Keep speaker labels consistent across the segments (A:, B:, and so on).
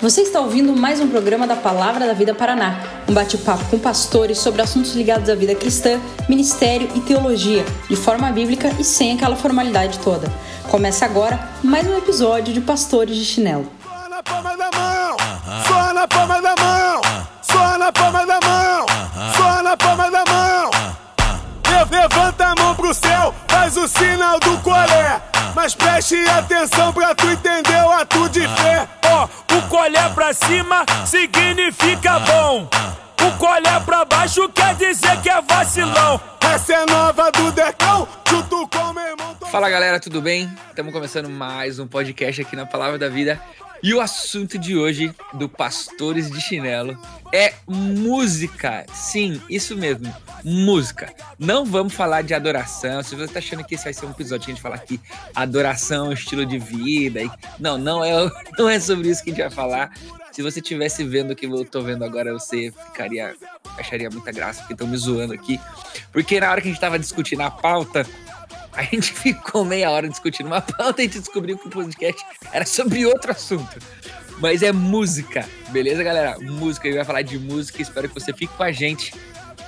A: Você está ouvindo mais um programa da Palavra da Vida Paraná, um bate-papo com pastores sobre assuntos ligados à vida cristã, ministério e teologia, de forma bíblica e sem aquela formalidade toda. Começa agora mais um episódio de Pastores de Chinelo.
B: Só na palma da mão, só na palma da mão, só na palma da mão, só na palma da mão. Le- Levanta a mão pro céu, faz o sinal do colé. Mas preste atenção pra tu entender o ato de fé.
C: Colher pra cima significa bom. O colher pra baixo quer dizer que é vacilão.
B: Essa é nova do Decão,
D: Fala galera, tudo bem? Estamos começando mais um podcast aqui na Palavra da Vida. E o assunto de hoje do Pastores de Chinelo é música. Sim, isso mesmo, música. Não vamos falar de adoração. Se você tá achando que esse vai ser um episódio que a gente falar aqui adoração, estilo de vida, não, não é, não é sobre isso que a gente vai falar. Se você estivesse vendo o que eu tô vendo agora, você ficaria acharia muita graça, porque estão me zoando aqui. Porque na hora que a gente tava discutindo a pauta, a gente ficou meia hora discutindo uma pauta e a gente descobriu que o podcast era sobre outro assunto. Mas é música, beleza, galera? Música, a gente vai falar de música, espero que você fique com a gente.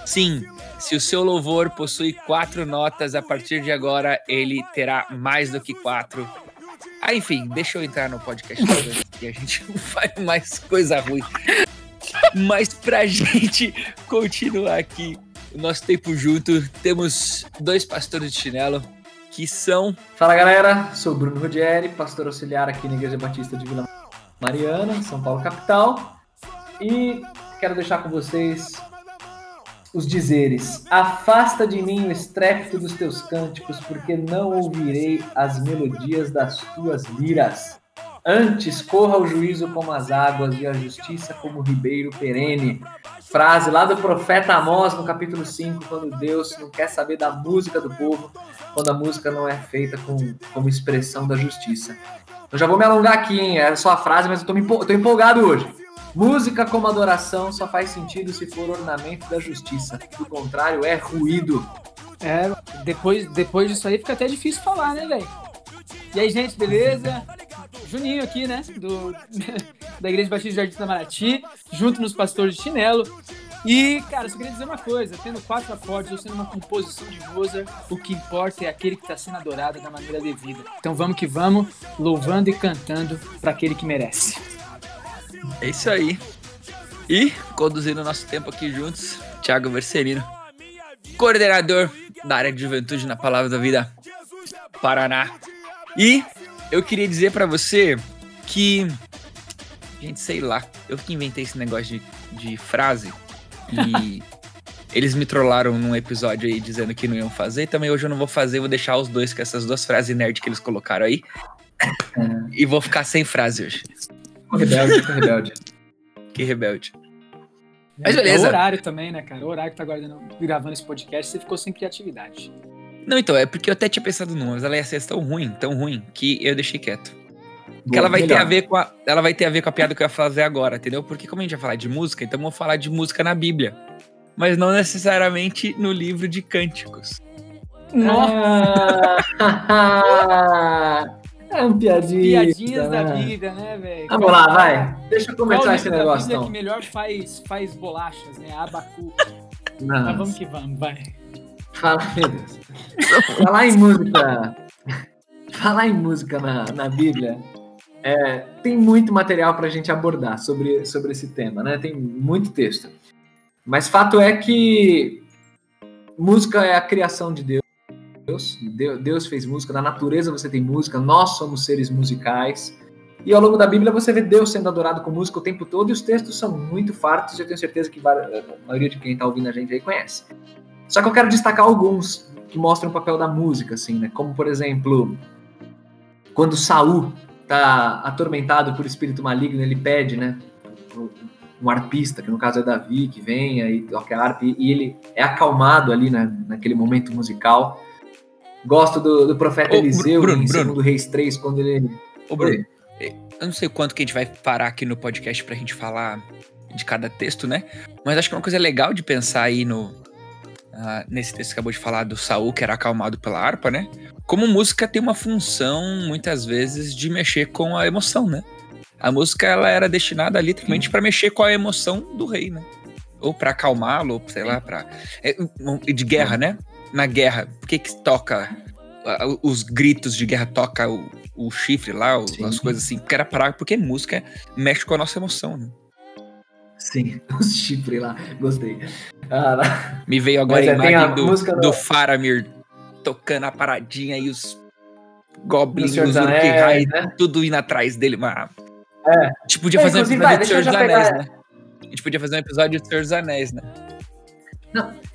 D: Sim, se o seu louvor possui quatro notas, a partir de agora ele terá mais do que quatro. Ah, enfim, deixa eu entrar no podcast e a gente não faz mais coisa ruim. Mas pra gente continuar aqui o nosso tempo junto, temos dois pastores de chinelo que são
E: Fala galera, sou Bruno Rudieri, pastor auxiliar aqui na Igreja Batista de Vila Mariana, São Paulo capital. E quero deixar com vocês os dizeres: Afasta de mim o estrépito dos teus cânticos, porque não ouvirei as melodias das tuas liras. Antes corra o juízo como as águas e a justiça como o ribeiro perene. Frase lá do profeta Amós no capítulo 5, quando Deus não quer saber da música do povo, quando a música não é feita com, como expressão da justiça. Eu já vou me alongar aqui, hein? É só a frase, mas eu tô, me tô empolgado hoje. Música como adoração só faz sentido se for ornamento da justiça. Do contrário, é ruído.
F: É, depois, depois disso aí fica até difícil falar, né, velho? E aí, gente, beleza? Juninho aqui, né? Do, da Igreja Batista de Jardim da Maraty, junto nos pastores de chinelo. E, cara, só queria dizer uma coisa: tendo quatro acordes ou sendo uma composição de Mozart, o que importa é aquele que está sendo adorado da maneira devida. Então vamos que vamos, louvando e cantando para aquele que merece.
D: É isso aí. E conduzindo o nosso tempo aqui juntos, Thiago Verserino, coordenador da área de juventude na Palavra da Vida Paraná. E eu queria dizer pra você que, gente, sei lá, eu que inventei esse negócio de, de frase e eles me trollaram num episódio aí dizendo que não iam fazer. Também hoje eu não vou fazer, vou deixar os dois com essas duas frases nerd que eles colocaram aí. E vou ficar sem frase hoje.
E: Rebelde, rebelde.
D: Que rebelde. Mas beleza.
F: É o horário também, né, cara? O horário que tá guardando, gravando esse podcast, você ficou sem criatividade.
D: Não, então, é porque eu até tinha pensado numa, mas ela ia ser tão ruim, tão ruim, que eu deixei quieto. que
E: Boa,
D: ela vai ter a ver com a, ela vai ter a ver com a piada que eu ia fazer agora, entendeu? Porque como a gente vai falar de música, então vamos falar de música na Bíblia. Mas não necessariamente no livro de cânticos.
F: Nossa,
E: Ah, é um piadinha.
F: piadinhas da
E: né?
F: Bíblia, né, velho?
E: Vamos lá, vai. Deixa eu
F: Qual
E: começar
F: livro
E: esse
F: da
E: negócio,
F: Bíblia
E: então.
F: que melhor faz, faz bolachas, né? Abacu. Mas vamos que vamos, vai.
E: Fala, meu Deus. Falar em música. Falar em música na, na Bíblia. é, tem muito material para a gente abordar sobre, sobre esse tema, né? Tem muito texto. Mas fato é que música é a criação de Deus. Deus, Deus fez música, na natureza você tem música, nós somos seres musicais. E ao longo da Bíblia você vê Deus sendo adorado com música o tempo todo e os textos são muito fartos. Eu tenho certeza que a maioria de quem está ouvindo a gente aí conhece. Só que eu quero destacar alguns que mostram o papel da música, assim, né? Como, por exemplo, quando Saul tá atormentado por espírito maligno, ele pede, né? Um arpista, que no caso é Davi, que venha e toque a harpa, e ele é acalmado ali na, naquele momento musical. Gosto do, do profeta
D: Ô,
E: Eliseu
D: Bruno,
E: em
D: Bruno.
E: 2 Reis 3, quando ele.
D: Ô, Bruno, eu não sei quanto que a gente vai parar aqui no podcast pra gente falar de cada texto, né? Mas acho que uma coisa legal de pensar aí no. Ah, nesse texto que acabou de falar do Saul, que era acalmado pela harpa, né? Como música tem uma função, muitas vezes, de mexer com a emoção, né? A música ela era destinada literalmente para mexer com a emoção do rei, né? Ou para acalmá-lo, ou sei lá, para é, de guerra, né? Na guerra, por que que toca os gritos de guerra toca o, o chifre lá, o-
E: Sim.
D: as coisas assim? Porque era para porque música mexe com a nossa emoção, né?
E: Sim, os chifres lá. Gostei. Ah.
D: Me veio agora a
E: é, a
D: imagem do,
E: música
D: do
E: do-
D: Faramir tocando a paradinha e os goblins,
E: Do
D: os Uruk-hai,
E: né?
D: tudo indo atrás dele. Mas...
E: É.
D: A gente podia
E: É,
D: fazer um episódio
E: vai,
D: do Senhor dos Anéis,
E: pegar-
D: né? A gente podia fazer um episódio do Senhor dos Anéis, né?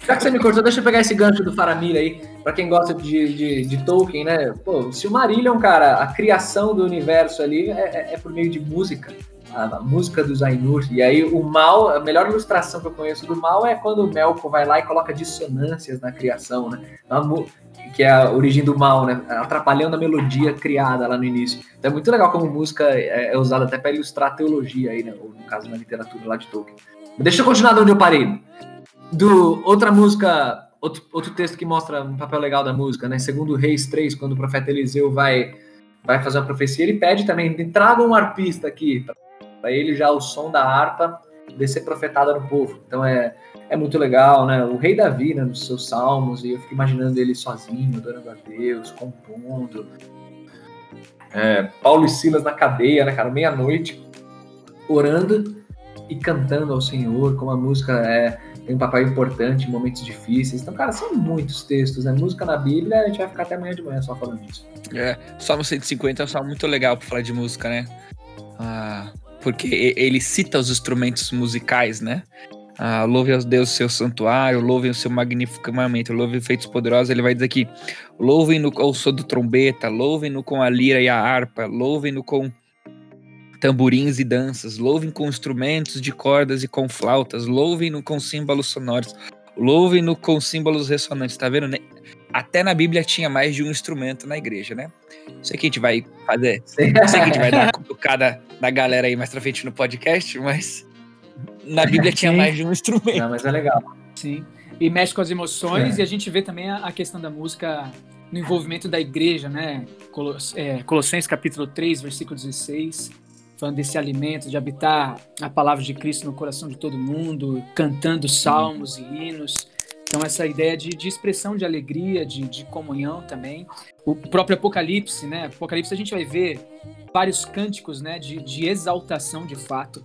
E: Já que você me cortou, deixa eu pegar esse gancho do Faramir aí, pra quem gosta de, de, de Tolkien, né? Pô, se o Marillion, cara, a criação do universo ali é, é- é por meio de música. A, música dos Ainur. E aí o mal, a melhor ilustração que eu conheço do mal é quando o Melkor vai lá e coloca dissonâncias na criação, né? Mu- que é a origem do mal, né? Atrapalhando a melodia criada lá no início. Então é muito legal como música é, é usada até para ilustrar a teologia aí, né? Ou no caso na literatura lá de Tolkien. Mas deixa eu continuar de onde eu parei. Do outra música, outro, outro texto que mostra um papel legal da música, né? Segundo Reis 3, quando o profeta Eliseu vai vai fazer uma profecia, ele pede também, traga um arpista aqui, para ele já o som da harpa descer profetada no povo. Então é, é muito legal, né? O rei Davi, né, nos seus salmos, e eu fico imaginando ele sozinho, adorando a Deus, compondo. É, Paulo e Silas na cadeia, né, cara, meia-noite, orando e cantando ao Senhor, como a música é, tem um papel importante em momentos difíceis. Então, cara, são muitos textos, né? Música na Bíblia, a gente vai ficar até amanhã de manhã só falando disso.
D: É, Salmo 150 é um salmo muito legal pra falar de música, né? Ah, porque ele cita os instrumentos musicais, né? Ah, louve aos Deus o seu santuário, louve o seu magnífico momento, louve feitos poderosos. Ele vai dizer aqui: louvem-no ao som do trombeta, louvem-no com a lira e a harpa, louvem-no com tamborins e danças, louvem com instrumentos de cordas e com flautas, louvem-no com símbolos sonoros, louvem-no com símbolos ressonantes. Tá vendo? Até na Bíblia tinha mais de um instrumento na igreja, né? Isso aqui a gente vai fazer. Sei que a gente vai dar uma cutucada na galera aí mais pra frente no podcast, mas na Bíblia tinha mais de um instrumento.
E: Não, mas é legal.
F: Sim. E mexe com as emoções,
E: É.
F: e a gente vê também a, questão da música no envolvimento da igreja, né? Colos- é, Colossenses capítulo 3, versículo 16, falando desse alimento, de habitar a palavra de Cristo no coração de todo mundo, cantando salmos e hinos. Então, essa ideia de, de expressão de alegria, de, de comunhão também. O próprio Apocalipse, né? Apocalipse a gente vai ver vários cânticos, né? De, de exaltação de fato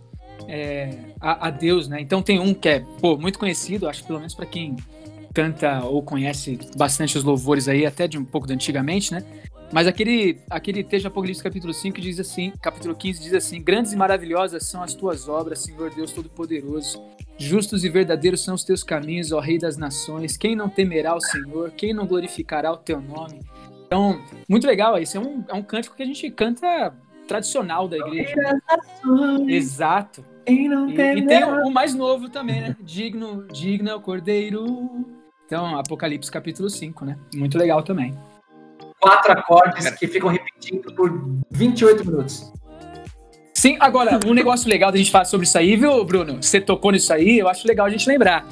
F: é, a, a Deus, né? Então tem um que é pô, muito conhecido, acho que pelo menos para quem canta ou conhece bastante os louvores aí, até de um pouco de antigamente, né? Mas aquele, aquele texto de Apocalipse capítulo 5 diz assim, capítulo 15 diz assim: Grandes e maravilhosas são as tuas obras, Senhor Deus Todo-Poderoso. Justos e verdadeiros são os teus caminhos, ó Rei das Nações. Quem não temerá o Senhor? Quem não glorificará o teu nome? Então, muito legal. Esse é um, é um cântico que a gente canta tradicional da igreja. Exato.
E: Quem não
F: E,
E: tem
F: e tem o, o mais novo também, né? Digno, digno é o Cordeiro. Então, Apocalipse capítulo 5, né? Muito legal também.
E: quatro acordes que ficam repetindo por 28 minutos.
F: Sim, agora, um negócio legal da gente falar sobre isso aí, viu, Bruno? Você tocou nisso aí, eu acho legal a gente lembrar.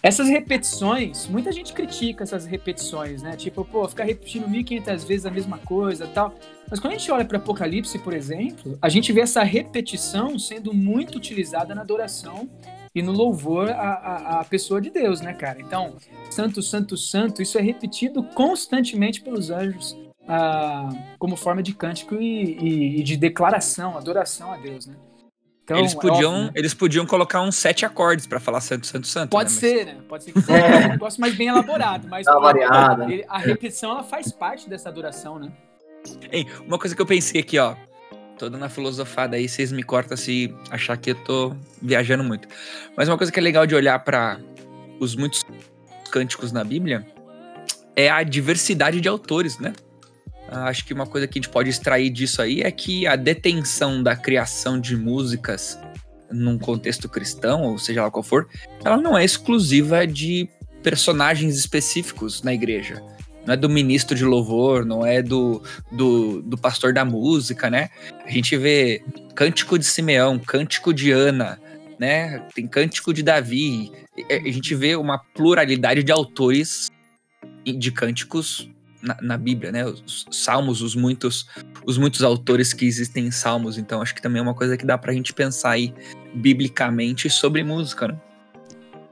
F: Essas repetições, muita gente critica essas repetições, né? Tipo, pô, ficar repetindo 1500 vezes a mesma coisa tal. Mas quando a gente olha para Apocalipse, por exemplo, a gente vê essa repetição sendo muito utilizada na adoração e no louvor à, à, à pessoa de Deus, né, cara? Então, santo, santo, santo, isso é repetido constantemente pelos anjos ah, como forma de cântico e, e- e de declaração, adoração a Deus, né? Então,
D: eles,
F: é
D: podiam,
F: óbvio, né?
D: eles podiam colocar uns sete acordes pra falar santo, santo, santo.
F: Pode
D: né? Mas-
F: ser, né? Pode ser que seja um negócio mais bem elaborado, mas pô,
E: variada.
F: ele- a repetição ela faz parte dessa adoração, né?
D: Hein, uma coisa que eu pensei aqui, ó. Tô dando a filosofada aí, vocês me cortam se achar que eu tô viajando muito. Mas uma coisa que é legal de olhar para os muitos cânticos na Bíblia é a diversidade de autores, né? Acho que uma coisa que a gente pode extrair disso aí é que a detenção da criação de músicas num contexto cristão, ou seja lá qual for, ela não é exclusiva de personagens específicos na igreja. Não é do ministro de louvor, não é do, do, do pastor da música, né? A gente vê cântico de Simeão, cântico de Ana, né? Tem cântico de Davi. A gente vê uma pluralidade de autores de cânticos na, na Bíblia, né? Os salmos, os muitos, os muitos autores que existem em salmos. Então, acho que também é uma coisa que dá pra gente pensar aí biblicamente sobre música, né?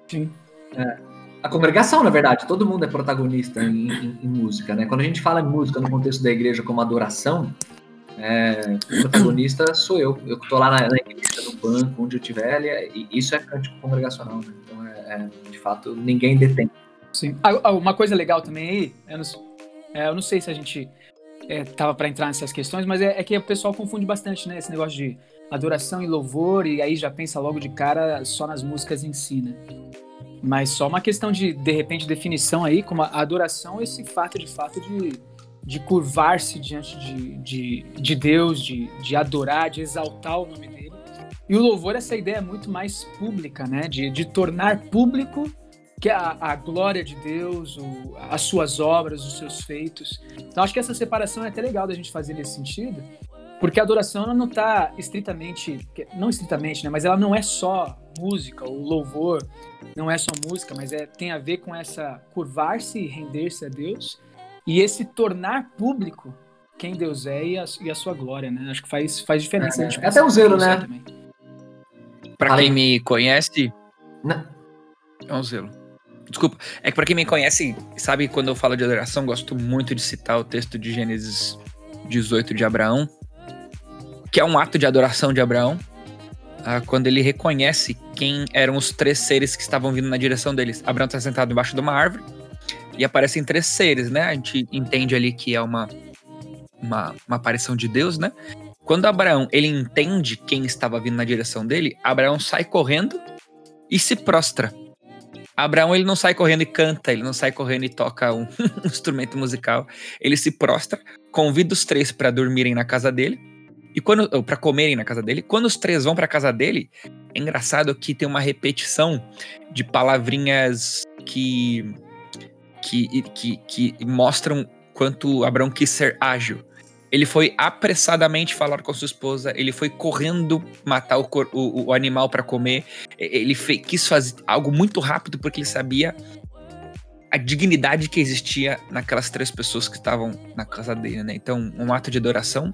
F: Sim.
E: A congregação, na verdade, todo mundo é protagonista em, em- em música, né? Quando a gente fala em música no contexto da igreja como adoração, é, o protagonista sou eu. Eu que tô lá na, na igreja, no banco, onde eu estiver, ele é- e isso é cântico congregacional, né? Então, é, é, de fato, ninguém detém.
F: Sim. Ah, ah, Uma coisa legal também aí, eu não, é, eu não sei se a gente é, tava para entrar nessas questões, mas é, é que o pessoal confunde bastante, né? Esse negócio de adoração e louvor, e aí já pensa logo de cara só nas músicas em si, né? Mas só uma questão de, de repente, definição aí, como a adoração, esse fato de fato de, de curvar-se diante de, de, de Deus, de, de adorar, de exaltar o nome dele. E o louvor, essa ideia muito mais pública, né? De, de tornar público que a, a glória de Deus, o- as suas obras, os seus feitos. Então acho que essa separação é até legal da gente fazer nesse sentido, porque a adoração ela não está estritamente, não estritamente, né, mas ela não é só música, o louvor não é só música, mas é tem a ver com essa curvar-se e render-se a Deus e esse tornar público quem Deus é e a, e a sua glória, né? Acho que faz, faz diferença.
E: É,
F: a gente
E: é até o zelo, né? Fala
D: quem me conhece,
E: Não.
D: é um zelo. Desculpa, é que pra quem me conhece, sabe quando eu falo de adoração, gosto muito de citar o texto de Gênesis 18 de Abraão, que é um ato de adoração de Abraão, ah, quando ele reconhece quem eram os três seres que estavam vindo na direção deles. Abraão está sentado embaixo de uma árvore e aparecem três seres, né? A gente entende ali que é uma, uma, uma aparição de Deus, né? Quando Abraão ele entende quem estava vindo na direção dele, Abraão sai correndo e se prostra. Abraão ele não sai correndo e canta, ele não sai correndo e toca um, instrumento musical. Ele se prostra, convida os três para dormirem na casa dele e quando para comerem na casa dele. Quando os três vão para casa dele, é engraçado que tem uma repetição de palavrinhas que que, que, que mostram quanto Abraão quis ser ágil. Ele foi apressadamente falar com sua esposa, ele foi correndo matar o, o- o animal para comer, ele fe- quis fazer algo muito rápido porque ele sabia a dignidade que existia naquelas três pessoas que estavam na casa dele, né? Então, um ato de adoração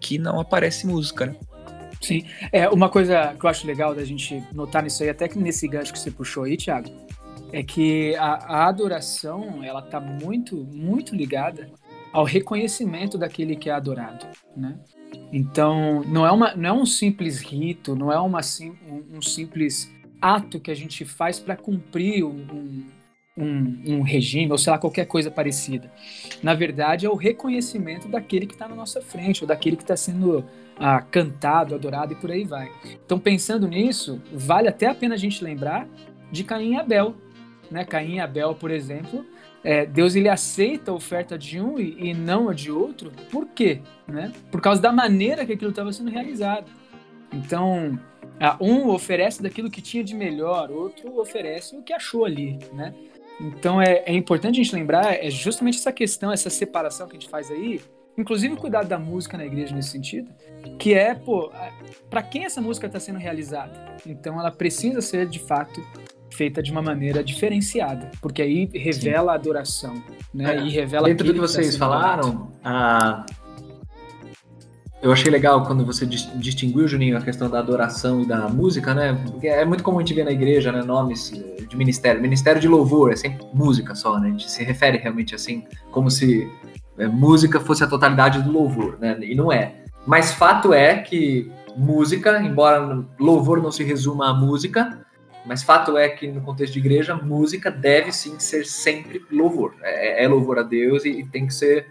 D: que não aparece música, né?
F: Sim. É, uma coisa que eu acho legal da gente notar nisso aí, até que nesse gancho que você puxou aí, Thiago, é que a, a adoração, ela tá muito, muito ligada ao reconhecimento daquele que é adorado, né? Então, não é, uma, não é um simples rito, não é uma, um, um simples ato que a gente faz para cumprir um, um, um regime, ou sei lá, qualquer coisa parecida. Na verdade, é o reconhecimento daquele que está na nossa frente, ou daquele que está sendo ah, cantado, adorado e por aí vai. Então, pensando nisso, vale até a pena a gente lembrar de Caim e Abel. Né? Caim e Abel, por exemplo, é, Deus ele aceita a oferta de um e, e não a de outro. Por quê? Né? Por causa da maneira que aquilo estava sendo realizado. Então, um oferece daquilo que tinha de melhor, outro oferece o que achou ali, né? Então é, é importante a gente lembrar, é justamente essa questão, essa separação que a gente faz aí, inclusive o cuidado da música na igreja nesse sentido, que é, pô, para quem essa música está sendo realizada? Então ela precisa ser, de fato, feita de uma maneira diferenciada, porque aí revela a adoração, né?
E: É,
F: e revela
E: Dentro do que vocês falaram, ah, eu achei legal quando você dis- distinguiu, Juninho, a questão da adoração e da música, né? Porque é muito comum a gente ver na igreja, né, nomes de ministério. Ministério de louvor é sempre música só, né? A gente se refere realmente assim, como se eh, música fosse a totalidade do louvor, né? E não é. Mas fato é que música, embora louvor não se resuma à música, mas fato é que no contexto de igreja, música deve sim ser sempre louvor. É, é louvor a Deus e, e tem que ser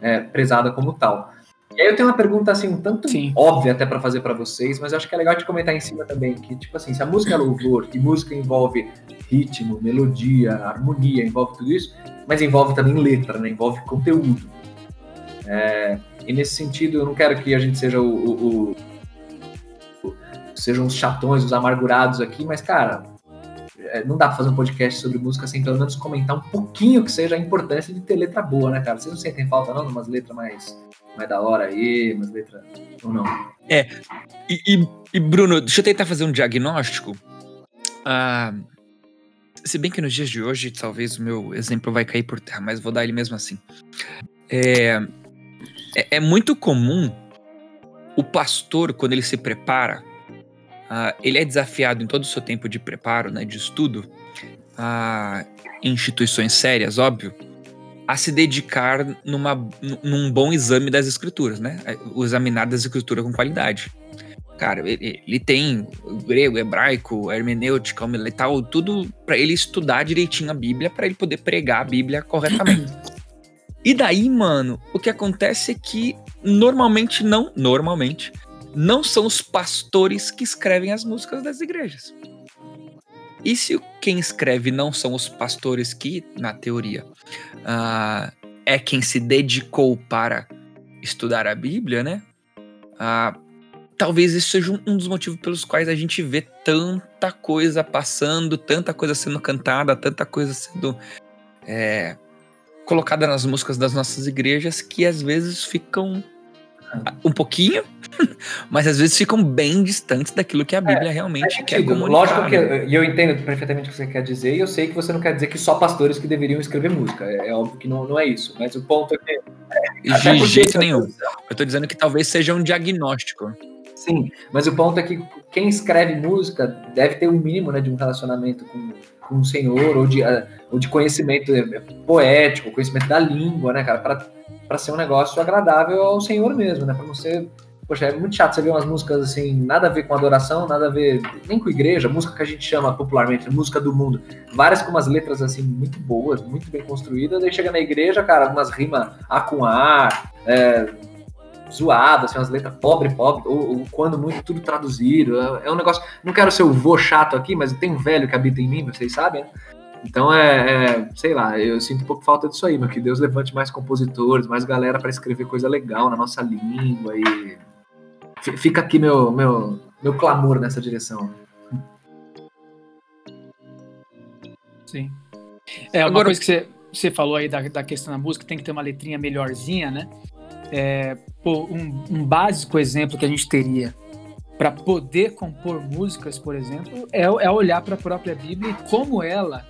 E: é, prezada como tal. E aí eu tenho uma pergunta assim, um tanto
F: Sim.
E: óbvia até para fazer para vocês, mas acho que é legal de comentar em cima também, que tipo assim, se a música é louvor, e música envolve ritmo, melodia, harmonia, envolve tudo isso, mas envolve também letra, né? Envolve conteúdo. É, e nesse sentido, eu não quero que a gente seja o- o- sejam os chatões, os amargurados aqui, mas cara, é, não dá pra fazer um podcast sobre música sem pelo menos comentar um pouquinho que seja a importância de ter letra boa, né, cara? Vocês não sentem falta não de umas letras mais, mais da hora aí, umas letras ou não?
D: E, e- e, Bruno, deixa eu tentar fazer um diagnóstico. Ah, se bem que nos dias de hoje, talvez o meu exemplo vai cair por terra, mas vou dar ele mesmo assim. é, é, é muito comum o pastor, quando ele se prepara, uh, ele é desafiado em todo o seu tempo de preparo, né, de estudo, uh, em instituições sérias, óbvio, a se dedicar numa, num bom exame das escrituras, né? O examinar das escrituras com qualidade. Cara, ele, ele tem grego, hebraico, hermenêutica, tal, tudo para ele estudar direitinho a Bíblia, para ele poder pregar a Bíblia corretamente. E daí, mano, o que acontece é que normalmente não, normalmente, não são os pastores que escrevem as músicas das igrejas. E se quem escreve não são os pastores que, na teoria, uh, é quem se dedicou para estudar a Bíblia, né? Uh, talvez isso seja um dos motivos pelos quais a gente vê tanta coisa passando, tanta coisa sendo cantada, tanta coisa sendo é, colocada nas músicas das nossas igrejas que às vezes ficam um pouquinho, mas às vezes ficam bem distantes daquilo que a Bíblia é, realmente é quer comunicar.
E: Lógico que né? e eu entendo perfeitamente o que você quer dizer, e eu sei que você não quer dizer que só pastores que deveriam escrever música. É, é óbvio que não, não é isso. Mas o ponto é que.
D: É, de jeito nenhum. Eu tô dizendo que talvez seja um diagnóstico.
E: Sim, mas o ponto é que quem escreve música deve ter um mínimo né, de um relacionamento com, com o Senhor, ou de, ou de conhecimento poético, conhecimento da língua, né, cara, para ser um negócio agradável ao Senhor mesmo, né, para não ser. Poxa, é muito chato você ver umas músicas assim, nada a ver com adoração, nada a ver nem com igreja, música que a gente chama popularmente, música do mundo. Várias com umas letras assim muito boas, muito bem construídas, aí chega na igreja, cara, umas rimas A com ar, é, zoado, assim, umas letras pobre, pobre, ou, ou, quando muito tudo traduzido. É, é, um negócio. Não quero ser o vô chato aqui, mas tem um velho que habita em mim, vocês sabem, né? Então é, é, sei lá, eu sinto um pouco falta disso aí, mas que Deus levante mais compositores, mais galera para escrever coisa legal na nossa língua e fica aqui meu meu meu clamor nessa direção.
F: Sim. É uma Agora, coisa que você, você falou aí da, da questão da música, tem que ter uma letrinha melhorzinha, né? É, pô, um, um básico exemplo que a gente teria para poder compor músicas, por exemplo, é, é olhar para a própria Bíblia e como ela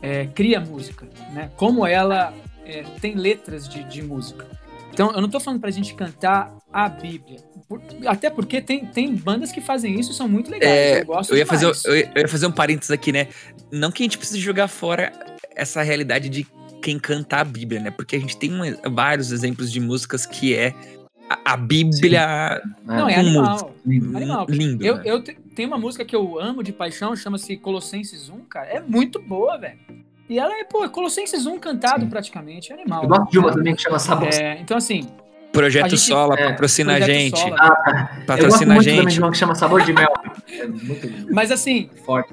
F: é, cria música, né? Como ela é, tem letras de, de, música. Então, eu não estou falando para a gente cantar a Bíblia, por, até porque tem, tem bandas que fazem isso e são muito legais. É, eu, gosto
D: eu, ia fazer, eu, eu ia fazer um parênteses aqui, né? Não que a gente precise jogar fora essa realidade de quem canta a Bíblia, né? Porque a gente tem vários exemplos de músicas que é a, a Bíblia.
F: Sim. Não, é animal. animal. Lindo. Eu, né? eu tenho uma música que eu amo de paixão, chama-se Colossenses 1, cara. É muito boa, velho. E ela é, pô, Colossenses 1 cantado Sim. praticamente, é animal.
E: Eu gosto de uma também que chama Sabor.
F: É, então, assim.
D: Projeto gente, Sola, é, patrocina a gente. Sola, ah, patrocina a gente. também
E: de uma que chama Sabor de Mel.
F: É muito Mas assim.
E: Forte.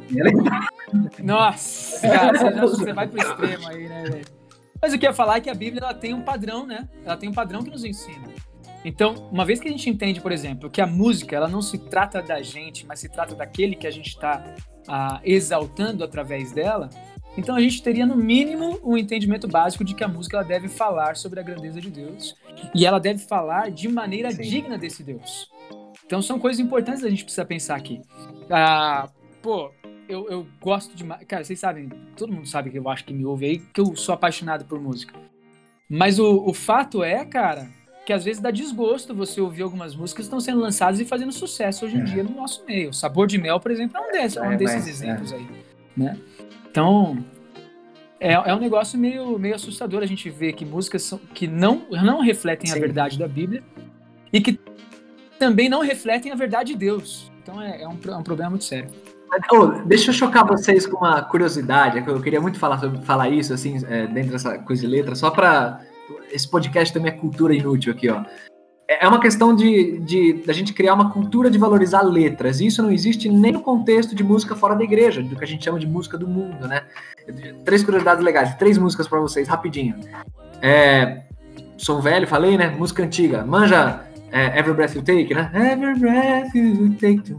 F: Nossa, cara, você, você vai pro extremo aí, né, velho? Mas o que eu ia falar é que a Bíblia ela tem um padrão, né? Ela tem um padrão que nos ensina. Então, uma vez que a gente entende, por exemplo, que a música ela não se trata da gente, mas se trata daquele que a gente está ah, exaltando através dela, então a gente teria no mínimo um entendimento básico de que a música ela deve falar sobre a grandeza de Deus e ela deve falar de maneira Sim. digna desse Deus. Então são coisas importantes a gente precisa pensar aqui. Ah, pô, eu, eu gosto demais. Cara, vocês sabem, todo mundo sabe que eu acho que me ouve aí, que eu sou apaixonado por música. Mas o, o fato é, cara, que às vezes dá desgosto você ouvir algumas músicas que estão sendo lançadas e fazendo sucesso hoje em é. dia no nosso meio. Sabor de Mel, por exemplo, é um desses, é um desses mas, exemplos é. aí. Né? Então, é, é um negócio meio, meio assustador a gente ver que músicas são, que não, não refletem Sim. a verdade da Bíblia e que também não refletem a verdade de Deus. Então é, é, um, é um problema muito sério.
E: Oh, deixa eu chocar vocês com uma curiosidade, é eu queria muito falar, falar isso, assim, é, dentro dessa coisa de letra, só para Esse podcast também é cultura inútil aqui, ó. É, é uma questão de, de a gente criar uma cultura de valorizar letras, e isso não existe nem no contexto de música fora da igreja, do que a gente chama de música do mundo, né? Três curiosidades legais, três músicas para vocês, rapidinho. É, sou velho, falei, né? Música antiga. Manja é, Every Breath You Take, né? Every Breath You Take.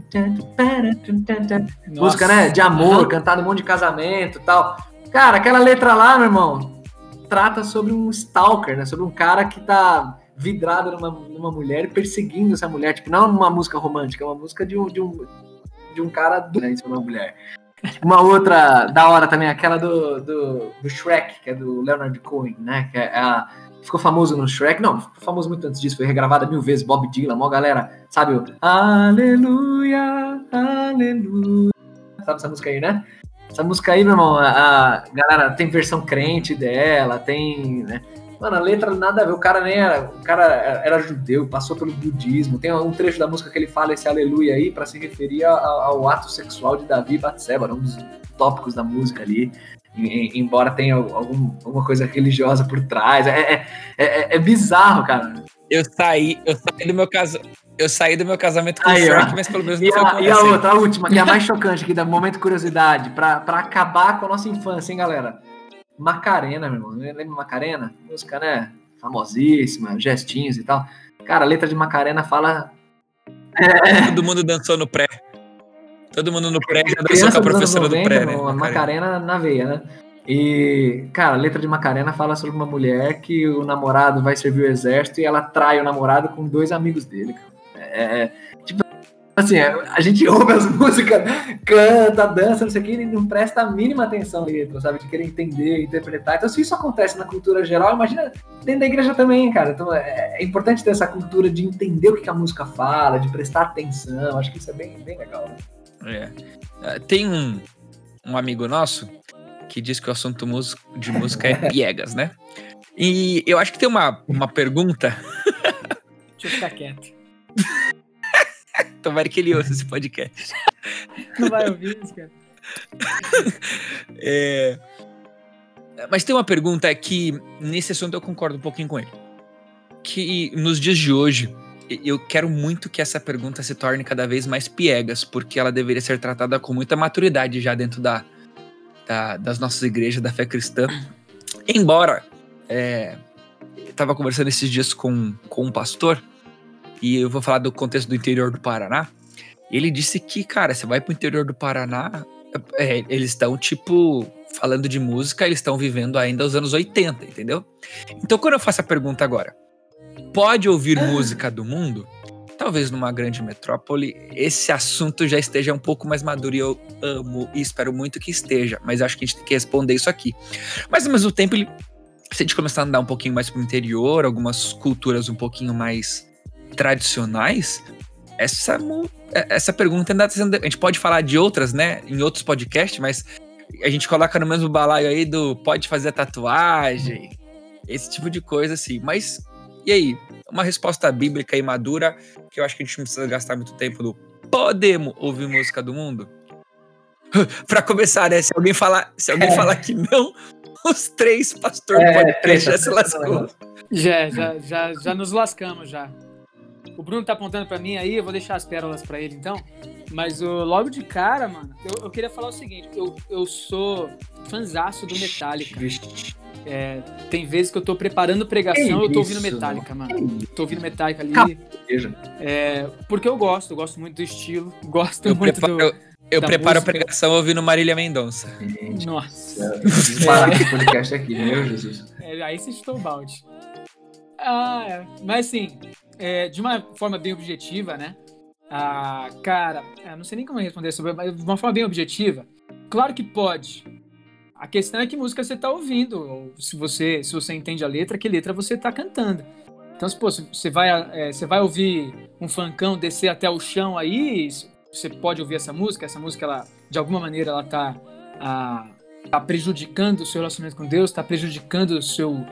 E: Nossa. Música, né? De amor, cantada um monte de casamento e tal. Cara, aquela letra lá, meu irmão, trata sobre um stalker, né? Sobre um cara que tá vidrado numa, numa mulher e perseguindo essa mulher. Tipo, não uma música romântica, é uma música de um, de um, de um cara do né, uma mulher. Uma outra da hora também, aquela do, do, do Shrek, que é do Leonard Cohen, né? Que é a ficou famoso no Shrek. Não, ficou famoso muito antes disso, foi regravada mil vezes, Bob Dylan, mó galera, sabe o Aleluia, Aleluia. Sabe essa música aí, né? Essa música aí, meu irmão, a, a galera tem versão crente dela, tem, né? Mano, a letra nada a ver, o cara nem era, o cara era judeu, passou pelo budismo. Tem um trecho da música que ele fala esse aleluia aí para se referir ao, ao, ato sexual de Davi e Batseba, um dos tópicos da música ali. Embora tenha algum, alguma coisa religiosa por trás. É, é, é, é bizarro, cara.
D: Eu saí, eu saí do meu casamento. Eu saí do meu casamento com aí, o Shrek, mas pelo menos não
E: e
D: foi
E: a, E a outra, a última, que é a mais chocante aqui, da momento curiosidade, pra, pra acabar com a nossa infância, hein, galera? Macarena, meu irmão. Lembra Macarena? Música, né? Famosíssima, gestinhos e tal. Cara, a letra de Macarena fala.
D: É... Todo mundo dançou no pré. Todo mundo no pré já dançou com a professora 90, do pré, né?
E: Macarena. Na veia, né? E, cara, a letra de Macarena fala sobre uma mulher que o namorado vai servir o exército e ela trai o namorado com dois amigos dele. É, é, tipo, assim, a gente ouve as músicas, canta, dança, não sei o que, e não presta a mínima atenção à letra, sabe? De querer entender, interpretar. Então, se isso acontece na cultura geral, imagina dentro da igreja também, cara. Então, é, é importante ter essa cultura de entender o que a música fala, de prestar atenção. Acho que isso é bem, bem legal, né?
D: É. é tem um, um amigo nosso que diz que o assunto de música é piegas, né? E eu acho que tem uma, uma pergunta.
F: Deixa eu ficar quieto.
D: Tomara que ele ouça esse podcast.
F: Não vai ouvir isso, cara.
D: É... Mas tem uma pergunta que, nesse assunto, eu concordo um pouquinho com ele. Que nos dias de hoje, eu quero muito que essa pergunta se torne cada vez mais piegas, porque ela deveria ser tratada com muita maturidade já dentro da, da das nossas igrejas, da fé cristã. Embora, é, eu estava conversando esses dias com, com um pastor, e eu vou falar do contexto do interior do Paraná. Ele disse que, cara, você vai pro interior do Paraná, é, eles estão, tipo, falando de música, eles estão vivendo ainda os anos 80, entendeu? Então, quando eu faço a pergunta agora, pode ouvir música do mundo? Talvez numa grande metrópole esse assunto já esteja um pouco mais maduro e eu amo e espero muito que esteja, mas acho que a gente tem que responder isso aqui. Mas ao mesmo tempo, se a gente começar a andar um pouquinho mais pro interior, algumas culturas um pouquinho mais tradicionais, essa, é, essa pergunta ainda tá sendo. A gente pode falar de outras, né? Em outros podcasts, mas a gente coloca no mesmo balaio aí do pode fazer tatuagem, esse tipo de coisa assim. Mas e aí? Uma resposta bíblica e madura, que eu acho que a gente não precisa gastar muito tempo do podemos ouvir música do mundo? para começar, né? Se alguém falar, se alguém é. falar que não, os três pastores é, podcast já se lascou.
F: Já, já, já, já nos lascamos já. O Bruno tá apontando para mim aí, eu vou deixar as pérolas para ele então. Mas o, logo de cara, mano, eu, eu, queria falar o seguinte: eu, eu sou fanzaço do Metallica. É, tem vezes que eu tô preparando pregação, eu tô ouvindo Metallica, mano. Tô ouvindo Metallica ali. É, porque eu gosto, eu gosto muito do estilo, gosto
D: eu
F: muito
D: preparo,
F: do.
D: Eu, eu preparo música. pregação ouvindo Marília Mendonça.
F: Nossa.
E: Para é. podcast aqui, meu Jesus.
F: É, aí você estou balde. Ah, é. mas assim, é, de uma forma bem objetiva, né? Ah, cara, não sei nem como responder sobre, mas de uma forma bem objetiva, claro que pode. A questão é que música você está ouvindo, ou se você, se você entende a letra, que letra você está cantando. Então, se pô, você vai, é, você vai ouvir um funkão descer até o chão aí, você pode ouvir essa música, essa música, ela, de alguma maneira, ela está ah, tá prejudicando o seu relacionamento com Deus, está prejudicando o seu,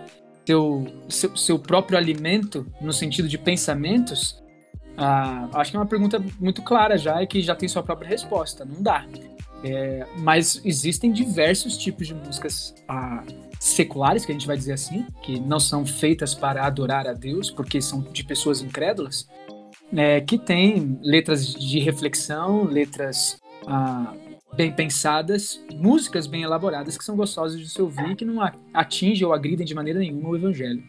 F: teu, seu, seu próprio alimento no sentido de pensamentos, ah, acho que é uma pergunta muito clara já e que já tem sua própria resposta. Não dá. É, mas existem diversos tipos de músicas ah, seculares, que a gente vai dizer assim, que não são feitas para adorar a Deus, porque são de pessoas incrédulas, é, que têm letras de reflexão, letras ah, bem pensadas, músicas bem elaboradas que são gostosas de se ouvir e que não atingem ou agridem de maneira nenhuma o evangelho.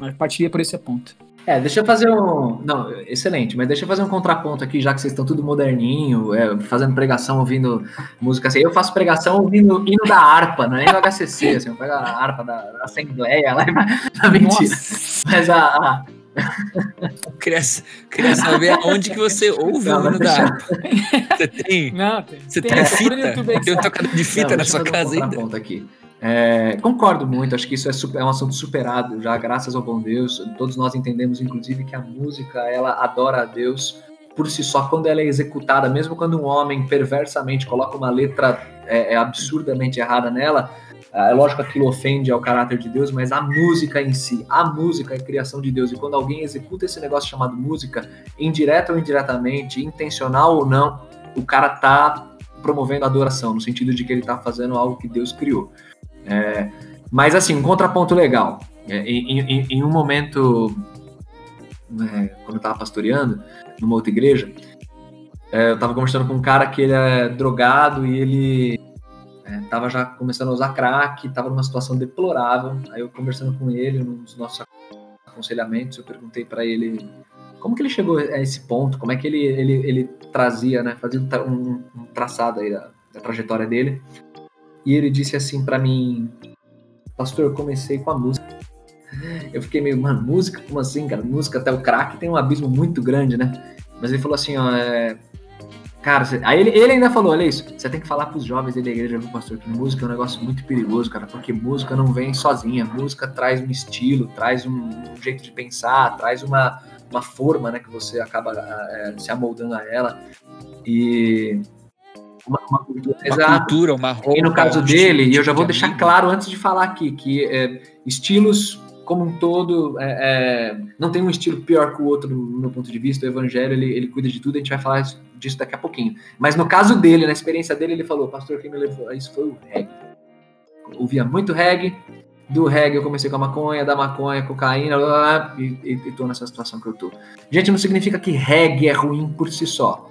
F: Eu partiria por esse ponto.
E: É, deixa eu fazer um. Não, excelente, mas deixa eu fazer um contraponto aqui, já que vocês estão tudo moderninho, é, fazendo pregação, ouvindo música assim. Eu faço pregação ouvindo hino da harpa, não é nem do HCC, assim, eu pego a harpa da, da Assembleia lá, mas, mentira. Nossa. Mas a, a
D: queria, queria saber onde que você ouve o hino da harpa. Você tem?
F: Não, tem.
D: Você tem, tem fita? Tem um tocador de fita não, na sua casa ainda?
E: Um aqui. É, concordo muito, acho que isso é, super, é, um assunto superado já, graças ao bom Deus. Todos nós entendemos, inclusive, que a música ela adora a Deus por si só quando ela é executada, mesmo quando um homem perversamente coloca uma letra é, é absurdamente errada nela. É lógico que aquilo ofende ao caráter de Deus, mas a música em si, a música é a criação de Deus. E quando alguém executa esse negócio chamado música, indireta ou indiretamente, intencional ou não, o cara tá promovendo adoração, no sentido de que ele tá fazendo algo que Deus criou. É, mas assim, um contraponto legal. É, em, em, em, um momento, é, quando eu estava pastoreando, numa outra igreja, é, eu estava conversando com um cara que ele é drogado e ele estava é, já começando a usar crack, estava numa situação deplorável. Aí eu conversando com ele nos nossos aconselhamentos, eu perguntei para ele como que ele chegou a esse ponto, como é que ele, ele, ele trazia, né, fazia um, um traçado aí da, da trajetória dele. E ele disse assim para mim, pastor, eu comecei com a música. Eu fiquei meio, mano, música? Como assim, cara? Música até o crack tem um abismo muito grande, né? Mas ele falou assim, ó, é... Cara, você... aí ele, ele ainda falou, olha isso, você tem que falar pros jovens da igreja, viu, pastor, que música é um negócio muito perigoso, cara, porque música não vem sozinha, música traz um estilo, traz um, um jeito de pensar, traz uma, uma forma, né, que você acaba é, se amoldando a ela. E
D: uma, uma cultura, uma, cultura, uma roupa.
E: E no caso dele, e eu já vou deixar claro antes de falar aqui, que é, estilos como um todo, é, é, não tem um estilo pior que o outro no meu ponto de vista. O evangelho, ele, ele cuida de tudo, a gente vai falar disso daqui a pouquinho. Mas no caso dele, na experiência dele, ele falou, pastor, quem me levou a isso foi o reggae. Ouvia muito reggae, do reggae eu comecei com a maconha, da maconha, cocaína, blá, blá, e, e, e tô nessa situação que eu tô. Gente, não significa que reggae é ruim por si só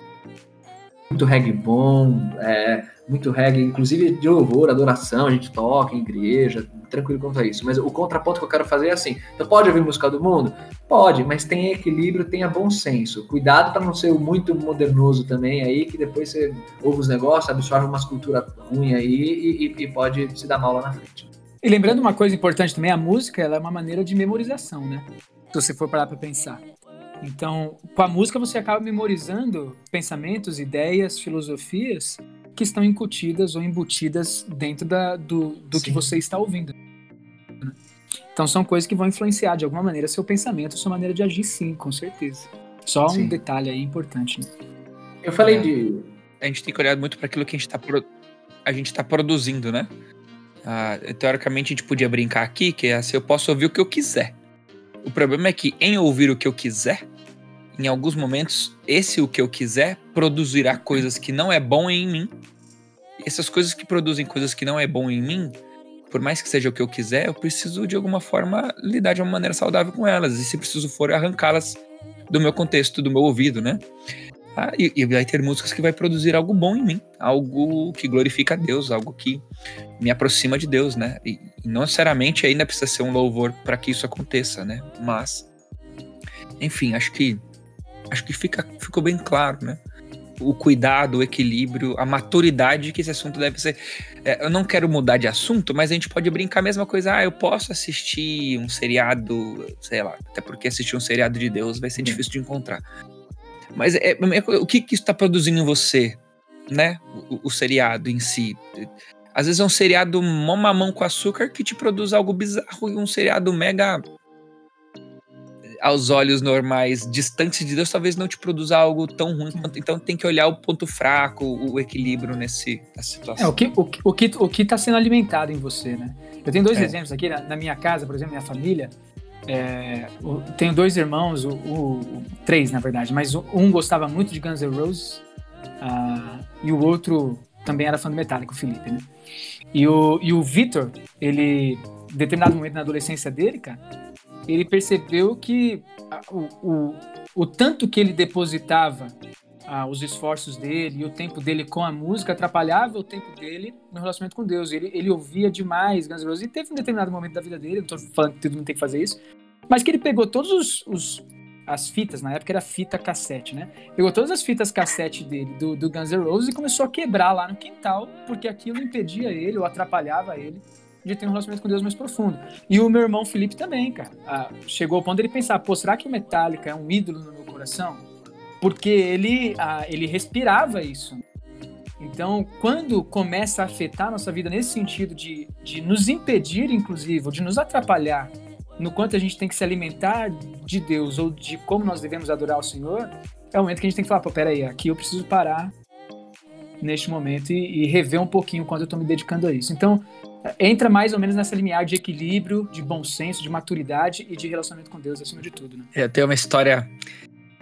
E: muito reggae bom, é, muito reggae, inclusive de louvor, adoração, a gente toca em igreja, tranquilo quanto a isso. Mas o contraponto que eu quero fazer é assim: então pode ouvir música do mundo? Pode, mas tenha equilíbrio, tenha bom senso. Cuidado para não ser muito modernoso também aí, que depois você ouve os negócios, absorve umas culturas ruins aí e, e, e pode se dar mal lá na frente.
F: E lembrando uma coisa importante também, a música ela é uma maneira de memorização, né? Se você for parar para pensar. Então, com a música você acaba memorizando pensamentos, ideias, filosofias que estão incutidas ou embutidas dentro da, do, do que você está ouvindo. Então, são coisas que vão influenciar de alguma maneira seu pensamento, sua maneira de agir, sim, com certeza. Só um sim. detalhe aí importante. Né?
E: Eu falei é, de.
D: A gente tem que olhar muito para aquilo que a gente está pro... a gente está produzindo, né? Ah, teoricamente a gente podia brincar aqui que é assim, eu posso ouvir o que eu quiser. O problema é que em ouvir o que eu quiser, em alguns momentos, esse o que eu quiser produzirá coisas que não é bom em mim. Essas coisas que produzem coisas que não é bom em mim, por mais que seja o que eu quiser, eu preciso de alguma forma lidar de uma maneira saudável com elas. E se preciso for arrancá-las do meu contexto, do meu ouvido, né? Ah, e, e, vai ter músicas que vai produzir algo bom em mim, algo que glorifica a Deus, algo que me aproxima de Deus, né? E, e não necessariamente ainda precisa ser um louvor para que isso aconteça, né? Mas, enfim, acho que acho que fica, ficou bem claro, né? O cuidado, o equilíbrio, a maturidade que esse assunto deve ser. É, eu não quero mudar de assunto, mas a gente pode brincar a mesma coisa. Ah, eu posso assistir um seriado, sei lá, até porque assistir um seriado de Deus vai ser difícil de encontrar. Mas é, é, o que, que isso está produzindo em você, né? O, o, seriado em si. Às vezes é um seriado mó mamão com açúcar que te produz algo bizarro e um seriado mega aos olhos normais, distantes de Deus, talvez não te produza algo tão ruim quanto. Então tem que olhar o ponto fraco, o equilíbrio nesse, nessa situação.
F: É, o que o, o que o que está sendo alimentado em você, né? Eu tenho dois é. exemplos aqui na, na, minha casa, por exemplo, minha família. É, tenho dois irmãos, o, o, três na verdade, mas um gostava muito de Guns N' Roses uh, e o outro também era fã do Metallica, o Felipe, né? E o, e o Victor, ele, em determinado momento na adolescência dele, cara, ele percebeu que o, o, o tanto que ele depositava ah, os esforços dele e o tempo dele com a música atrapalhava o tempo dele no relacionamento com Deus. Ele, ele ouvia demais Guns N' Roses e teve um determinado momento da vida dele, não estou falando que todo mundo tem que fazer isso, mas que ele pegou todos os, os as fitas, na época era fita cassete, né? Pegou todas as fitas cassete dele, do, do Guns N' Roses, e começou a quebrar lá no quintal, porque aquilo impedia ele ou atrapalhava ele de ter um relacionamento com Deus mais profundo. E o meu irmão Felipe também, cara. Ah, chegou ao ponto dele pensar, pô, será que o Metallica é um ídolo no meu coração? Porque ele, ah, ele respirava isso. Então, quando começa a afetar a nossa vida nesse sentido de, de nos impedir, inclusive, de nos atrapalhar no quanto a gente tem que se alimentar de Deus ou de como nós devemos adorar o Senhor, é o momento que a gente tem que falar, pô, peraí, aqui eu preciso parar neste momento e, e rever um pouquinho quanto eu estou me dedicando a isso. Então, entra mais ou menos nessa limiar de equilíbrio, de bom senso, de maturidade e de relacionamento com Deus acima de tudo, né?
D: Eu tenho uma história.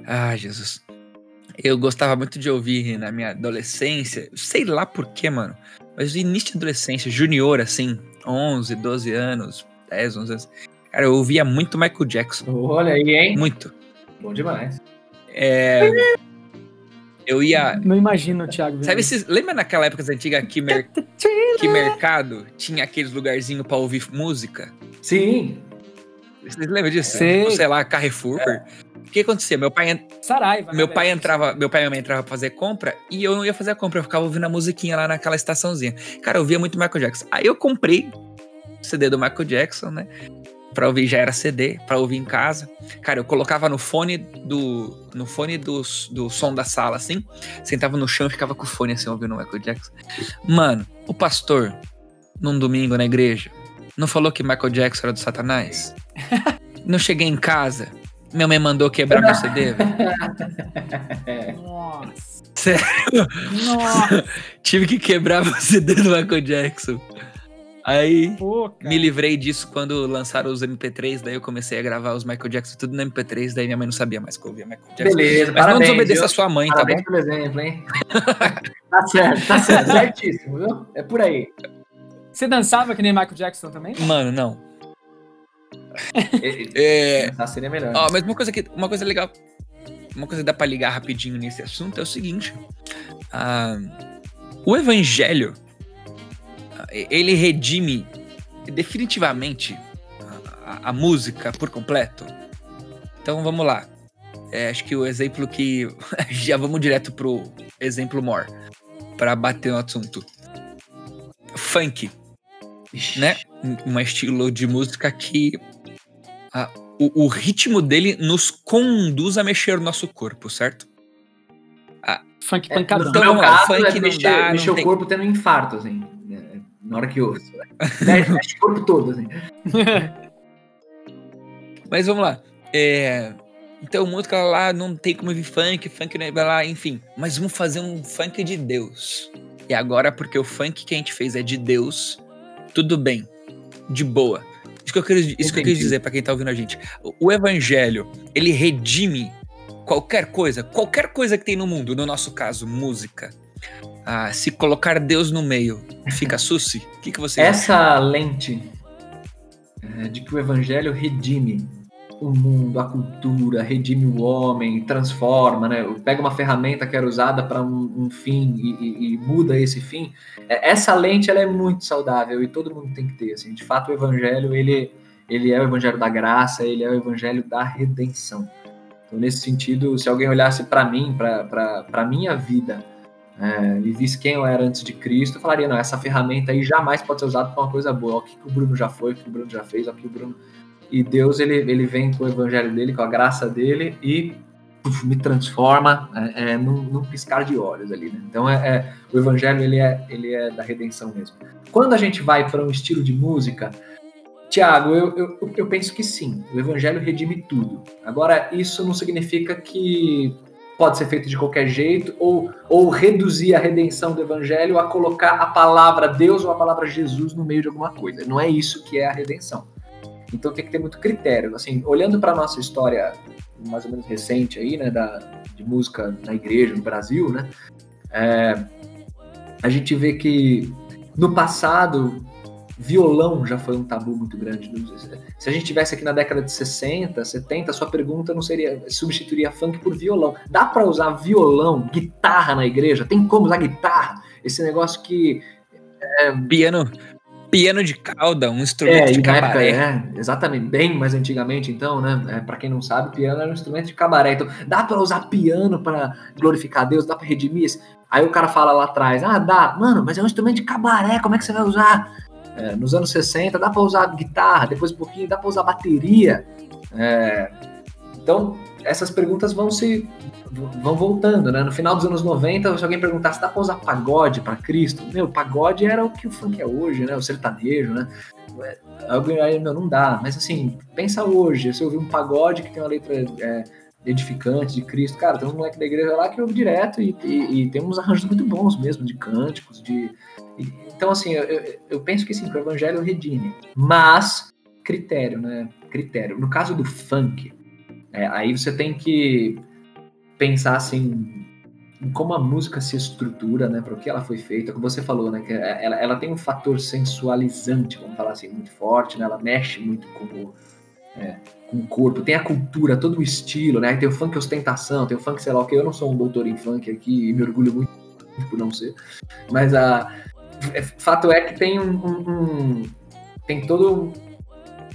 D: Ah, Jesus. Eu gostava muito de ouvir na minha adolescência, sei lá porquê, mano. Mas no início de adolescência, junior, assim, 11, 12 anos, 10, 11 anos. Cara, eu ouvia muito Michael Jackson.
E: Olha aí, hein?
D: Muito.
E: Bom demais.
D: É, eu ia.
F: Não imagino Thiago.
D: Sabe, esses, lembra naquela época antiga que, mer, que mercado tinha aqueles lugarzinhos pra ouvir música?
E: Sim.
D: Vocês lembram disso?
F: Sei.
D: Sei lá, Carrefour. O que acontecia? Meu pai, en-
F: Saraiva. né,
D: meu pai entrava, meu pai e minha mãe entravam pra fazer compra e eu não ia fazer a compra, eu ficava ouvindo a musiquinha lá naquela estaçãozinha. Cara, eu via muito Michael Jackson. Aí eu comprei o CD do Michael Jackson, né? Pra ouvir, já era CD, pra ouvir em casa. Cara, eu colocava no fone do. No fone do, do som da sala, assim. Sentava no chão e ficava com o fone assim, ouvindo o Michael Jackson. Mano, o pastor, num domingo na igreja, não falou que Michael Jackson era do Satanás? não cheguei em casa. Minha mãe mandou quebrar meu CD, velho.
F: Nossa.
D: Sério?
F: Nossa.
D: Tive que quebrar meu CD do Michael Jackson. Aí
F: Pô,
D: me livrei disso quando lançaram os MP3, daí eu comecei a gravar os Michael Jackson tudo no MP3, daí minha mãe não sabia mais que eu ouvia Michael Jackson.
E: Beleza,
D: Mas não
E: parabéns.
D: desobedeça
E: viu?
D: a sua mãe, tá bom?
E: Parabéns pelo exemplo, hein? tá certo, tá certo. Certíssimo, viu? É por aí.
F: Você dançava que nem Michael Jackson também?
D: Mano, não. É,
E: Tá, seria melhor.
D: ó, mas uma coisa, que, uma coisa legal, uma coisa que dá pra ligar rapidinho nesse assunto é o seguinte. ah, o evangelho, ele redime definitivamente a, a- a música por completo. Então vamos lá. É, acho que o exemplo que. Já vamos direto pro exemplo maior. Pra bater no assunto. Funk,
E: Ixi.
D: né? Um um estilo de música que. ah, o, o ritmo dele nos conduz a mexer o nosso corpo, certo?
F: Funk
E: É,
F: pancadão.
E: no
D: Então,
E: meu
D: vamos lá,
E: caso,
D: funk
E: é
D: não
E: mexer,
D: dá, não
E: mexer
D: tem-
E: o corpo tendo um infarto, assim. Na hora que ouço. Mexe, o corpo todo, assim.
D: Mas vamos lá. É, Então, música lá não tem como ouvir funk, funk não é lá, enfim. Mas vamos fazer um funk de Deus. E agora, porque o funk que a gente fez é de Deus, tudo bem, de boa. Isso que eu quis, isso que eu quis
E: Entendi.
D: dizer pra quem tá ouvindo a gente. O evangelho, ele redime qualquer coisa, qualquer coisa que tem no mundo, no nosso caso, música. Ah, se colocar Deus no meio, fica suci? O que, que você acha?
E: Essa lente é, de que o evangelho redime o mundo, a cultura, redime o homem, transforma, né? Pega uma ferramenta que era usada para um, um fim e, e- e muda esse fim. É, Essa lente ela é muito saudável e todo mundo tem que ter. Assim. De fato, o evangelho ele, ele é o evangelho da graça, ele é o evangelho da redenção. Então, nesse sentido, se alguém olhasse para mim, para a minha vida, é, e visse quem eu era antes de Cristo, eu falaria, não, essa ferramenta aí jamais pode ser usada para uma coisa boa. Olha o que, que o Bruno já foi, o que o Bruno já fez, olha o que o Bruno... E Deus, ele, ele vem com o evangelho dele, com a graça dele e me transforma é, é, num, num piscar de olhos ali, né? Então, é, é- o evangelho, ele é, ele é da redenção mesmo. Quando a gente vai para um estilo de música, Tiago, eu, eu, eu penso que sim, o evangelho redime tudo. Agora, isso não significa que pode ser feito de qualquer jeito, ou, ou reduzir a redenção do evangelho a colocar a palavra Deus ou a palavra Jesus no meio de alguma coisa. Não é isso que é a redenção. Então tem que ter muito critério. Assim, olhando para nossa história mais ou menos recente aí, né, da, de música na igreja no Brasil, né, é, a gente vê que no passado violão já foi um tabu muito grande. Se a gente tivesse aqui na década de 60, 70, sua pergunta não seria substituiria funk por violão. Dá para usar violão, guitarra na igreja? Tem como usar guitarra? Esse negócio que
D: Piano, piano de cauda, um instrumento
E: é,
D: de
E: na época,
D: cabaré.
E: é, exatamente, bem mais antigamente, então, né? É, para quem não sabe, piano era um instrumento de cabaré. Então, dá para usar piano para glorificar Deus, dá para redimir isso. Aí o cara fala lá atrás, ah, dá, mano, mas é um instrumento de cabaré, como é que você vai usar? É, nos anos 60, dá para usar guitarra, depois um pouquinho, dá para usar bateria. É, então, essas perguntas vão se vão voltando, né? No final dos anos 90, se alguém perguntasse, dá pra usar pagode para Cristo? Meu, pagode era o que o funk é hoje, né? O sertanejo, né? Alguém aí, meu, não dá. Mas assim, pensa hoje, se eu ouvir um pagode que tem uma letra é, edificante de Cristo, cara, tem um moleque da igreja lá que ouve direto e, e, e tem uns arranjos muito bons mesmo, de cânticos, de. E, então, assim, eu, eu, eu, penso que sim, que o evangelho redime. Mas, critério, né? Critério. No caso do funk, é, aí você tem que pensar assim em como a música se estrutura, né, para o que ela foi feita, como você falou, né, que ela, ela tem um fator sensualizante, vamos falar assim, muito forte, né, ela mexe muito com o, é, com o corpo, tem a cultura, todo o estilo, né, tem o funk ostentação, tem o funk sei lá o que, eu não sou um doutor em funk aqui e me orgulho muito por não ser, mas a é, fato é que tem um, um, um tem todo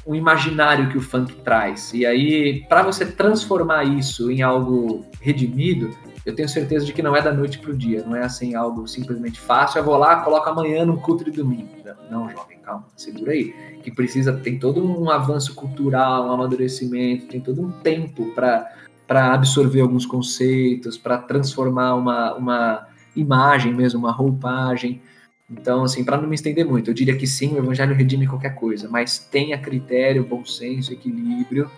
E: um imaginário que o funk traz. E aí, para você transformar isso em algo redimido, eu tenho certeza de que não é da noite para o dia, não é assim algo simplesmente fácil. Eu vou lá, coloco amanhã no culto de domingo. Não, jovem, calma, segura aí. Que precisa, tem todo um avanço cultural, um amadurecimento, tem todo um tempo para absorver alguns conceitos, para transformar uma, uma imagem mesmo, uma roupagem. Então, assim, para não me estender muito, eu diria que sim, o evangelho redime qualquer coisa, mas tenha critério, bom senso, equilíbrio,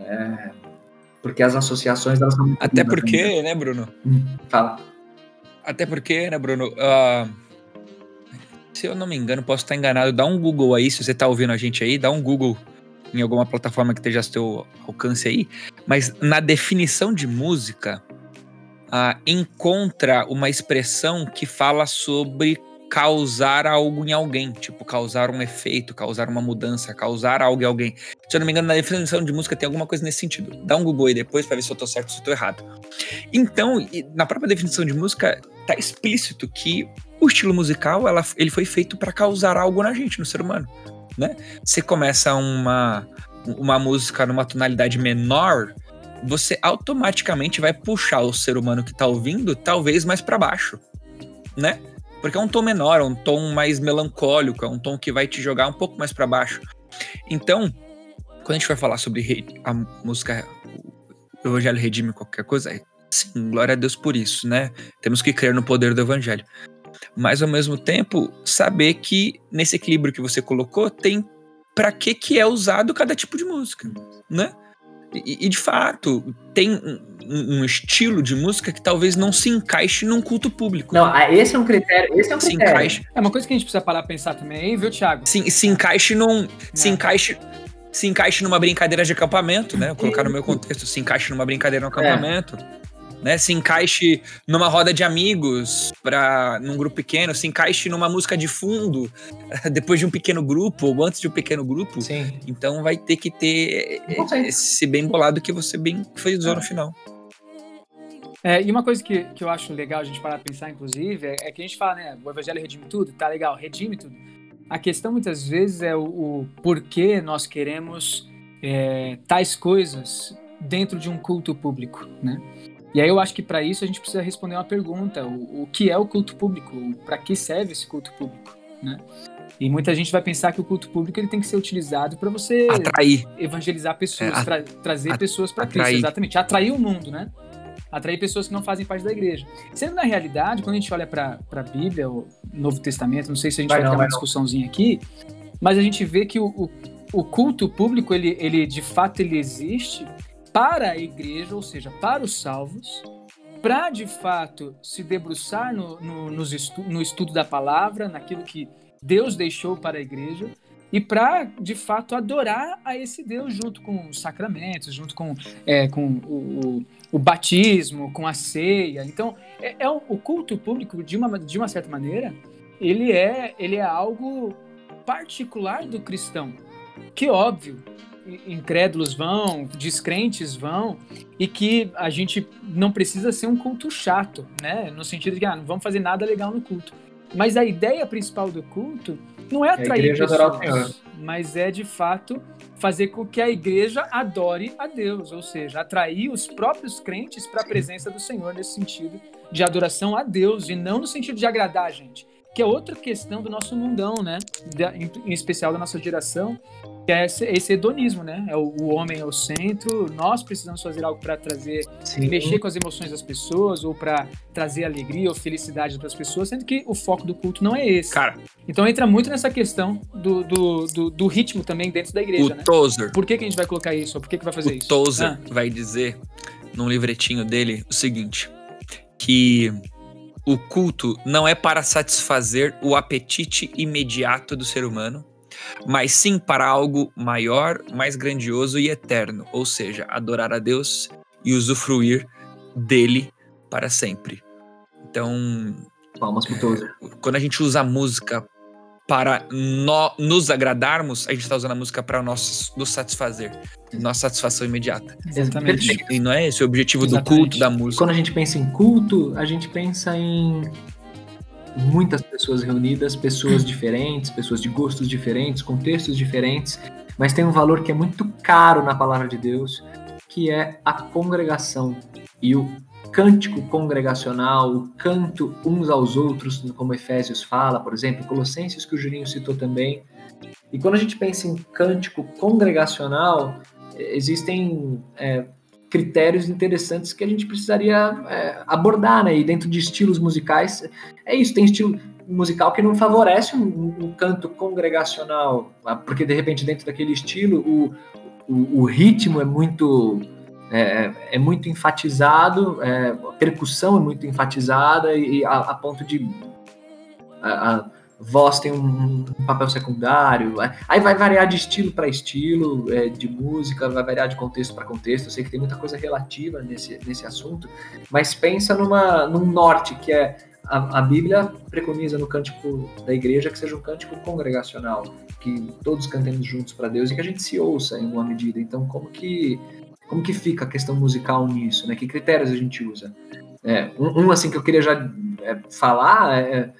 E: é, porque as associações elas são
D: Até porque, também. né, Bruno?
E: Hum, fala.
D: Até porque, né, Bruno? Uh, se eu não me engano, posso estar enganado, dá um Google aí, se você está ouvindo a gente aí, dá um Google em alguma plataforma que esteja a seu alcance aí, mas na definição de música, uh, encontra uma expressão que fala sobre causar algo em alguém, tipo causar um efeito, causar uma mudança, causar algo em alguém. Se eu não me engano, na definição de música tem alguma coisa nesse sentido. Dá um Google aí depois para ver se eu tô certo ou se eu tô errado. Então, na própria definição de música, tá explícito que o estilo musical, ela, ele foi feito para causar algo na gente, no ser humano, né? Você começa uma uma música numa tonalidade menor, você automaticamente vai puxar o ser humano que tá ouvindo talvez mais para baixo, né? Porque é um tom menor, é um tom mais melancólico, é um tom que vai te jogar um pouco mais para baixo. Então, quando a gente vai falar sobre a música, o Evangelho redime qualquer coisa, é, sim, glória a Deus por isso, né? Temos que crer no poder do Evangelho. Mas ao mesmo tempo, saber que nesse equilíbrio que você colocou, tem para que que é usado cada tipo de música, né? E, e de fato, tem um, estilo de música que talvez não se encaixe num culto público.
E: Não, ah, esse é um critério. Esse é um
F: se
E: critério.
F: Encaixe, é uma coisa que a gente precisa parar pra pensar também, viu, Thiago?
D: Se, se encaixe num. É. Se encaixe se encaixe numa brincadeira de acampamento, né? Vou colocar no meu contexto, se encaixe numa brincadeira no acampamento. É né? Se encaixe numa roda de amigos, para num grupo pequeno, se encaixe numa música de fundo, depois de um pequeno grupo, ou antes de um pequeno grupo.
E: Sim.
D: Então vai ter que ter esse bem bolado que você bem fez é. no final.
F: É, e uma coisa que, que eu acho legal a gente parar pra pensar, inclusive, é, é, que a gente fala, né? O evangelho redime tudo, tá legal, redime tudo. A questão muitas vezes é o, o porquê nós queremos é, tais coisas dentro de um culto público, né? E aí eu acho que para isso a gente precisa responder uma pergunta: o, o que é o culto público? Para que serve esse culto público? Né? E muita gente vai pensar que o culto público ele tem que ser utilizado para você
D: atrair,
F: evangelizar pessoas, é, tra trazer pessoas para Cristo, exatamente, atrair o mundo, né? Atrair pessoas que não fazem parte da igreja. Sendo na realidade, quando a gente olha para a Bíblia, o Novo Testamento, não sei se a gente vai, vai ter uma discussãozinha aqui, mas a gente vê que o, o, o culto público ele, ele de fato ele existe para a igreja, ou seja, para os salvos, para de fato se debruçar no, no, no estudo da palavra, naquilo que Deus deixou para a igreja, e para de fato adorar a esse Deus junto com os sacramentos, junto com, é, com o, o, o, batismo, com a ceia. Então, é, é, o culto público de uma, de uma certa maneira, ele é ele é algo particular do cristão, que óbvio incrédulos vão, descrentes vão, e que a gente não precisa ser um culto chato, né? No sentido de que ah, não vamos fazer nada legal no culto. Mas a ideia principal do culto não é, é atrair é pessoas, mas é de fato fazer com que a igreja adore a Deus, ou seja, atrair os próprios crentes para a presença do Senhor nesse sentido de adoração a Deus e não no sentido de agradar a gente, que é outra questão do nosso mundão, né? em especial da nossa geração, que é esse, hedonismo, né? É o, o homem é o centro, nós precisamos fazer algo para trazer,
E: Sim.
F: mexer com as emoções das pessoas ou para trazer alegria ou felicidade para as pessoas, sendo que o foco do culto não é esse.
D: Cara,
F: Então entra muito nessa questão do, do, do, do ritmo também dentro da igreja,
D: o
F: né?
D: Tozer,
F: Por que, que a gente vai colocar isso? Ou por que, que vai fazer
D: o
F: isso?
D: Tozer
F: Ah,
D: vai dizer num livretinho dele o seguinte: que o culto não é para satisfazer o apetite imediato do ser humano, mas sim para algo maior, mais grandioso e eterno, ou seja, adorar a Deus e usufruir dele para sempre. Então,
E: Palmas pro Tozer.
D: quando a gente usa a música para no- nos agradarmos, a gente está usando a música para nós, nos satisfazer, nossa satisfação imediata.
F: exatamente.
D: E não é esse o objetivo do
F: Exatamente.
D: culto, da música.
E: quando a gente pensa em culto, a gente pensa em muitas pessoas reunidas, pessoas diferentes, pessoas de gostos diferentes, contextos diferentes, mas tem um valor que é muito caro na palavra de Deus, que é a congregação e o cântico congregacional, o canto uns aos outros, como Efésios fala, por exemplo, Colossenses que o Juninho citou também. E quando a gente pensa em cântico congregacional, existem é, critérios interessantes que a gente precisaria é, abordar, né? E dentro de estilos musicais, é isso, tem estilo musical que não favorece um, um canto congregacional, ah, porque de repente dentro daquele estilo o, o, o ritmo é muito é, é muito enfatizado, é, a percussão é muito enfatizada e a, a ponto de a, a voz tem um, um papel secundário. Aí vai variar de estilo para estilo, é, de música, vai variar de contexto para contexto. Eu sei que tem muita coisa relativa nesse, nesse assunto, mas pensa numa, num norte que é a, a Bíblia preconiza no cântico da igreja que seja um cântico congregacional, que todos cantemos juntos para Deus e que a gente se ouça em alguma medida. Então, como que como que fica a questão musical nisso, né? Que critérios a gente usa? É, um, um, assim que eu queria já é, falar é,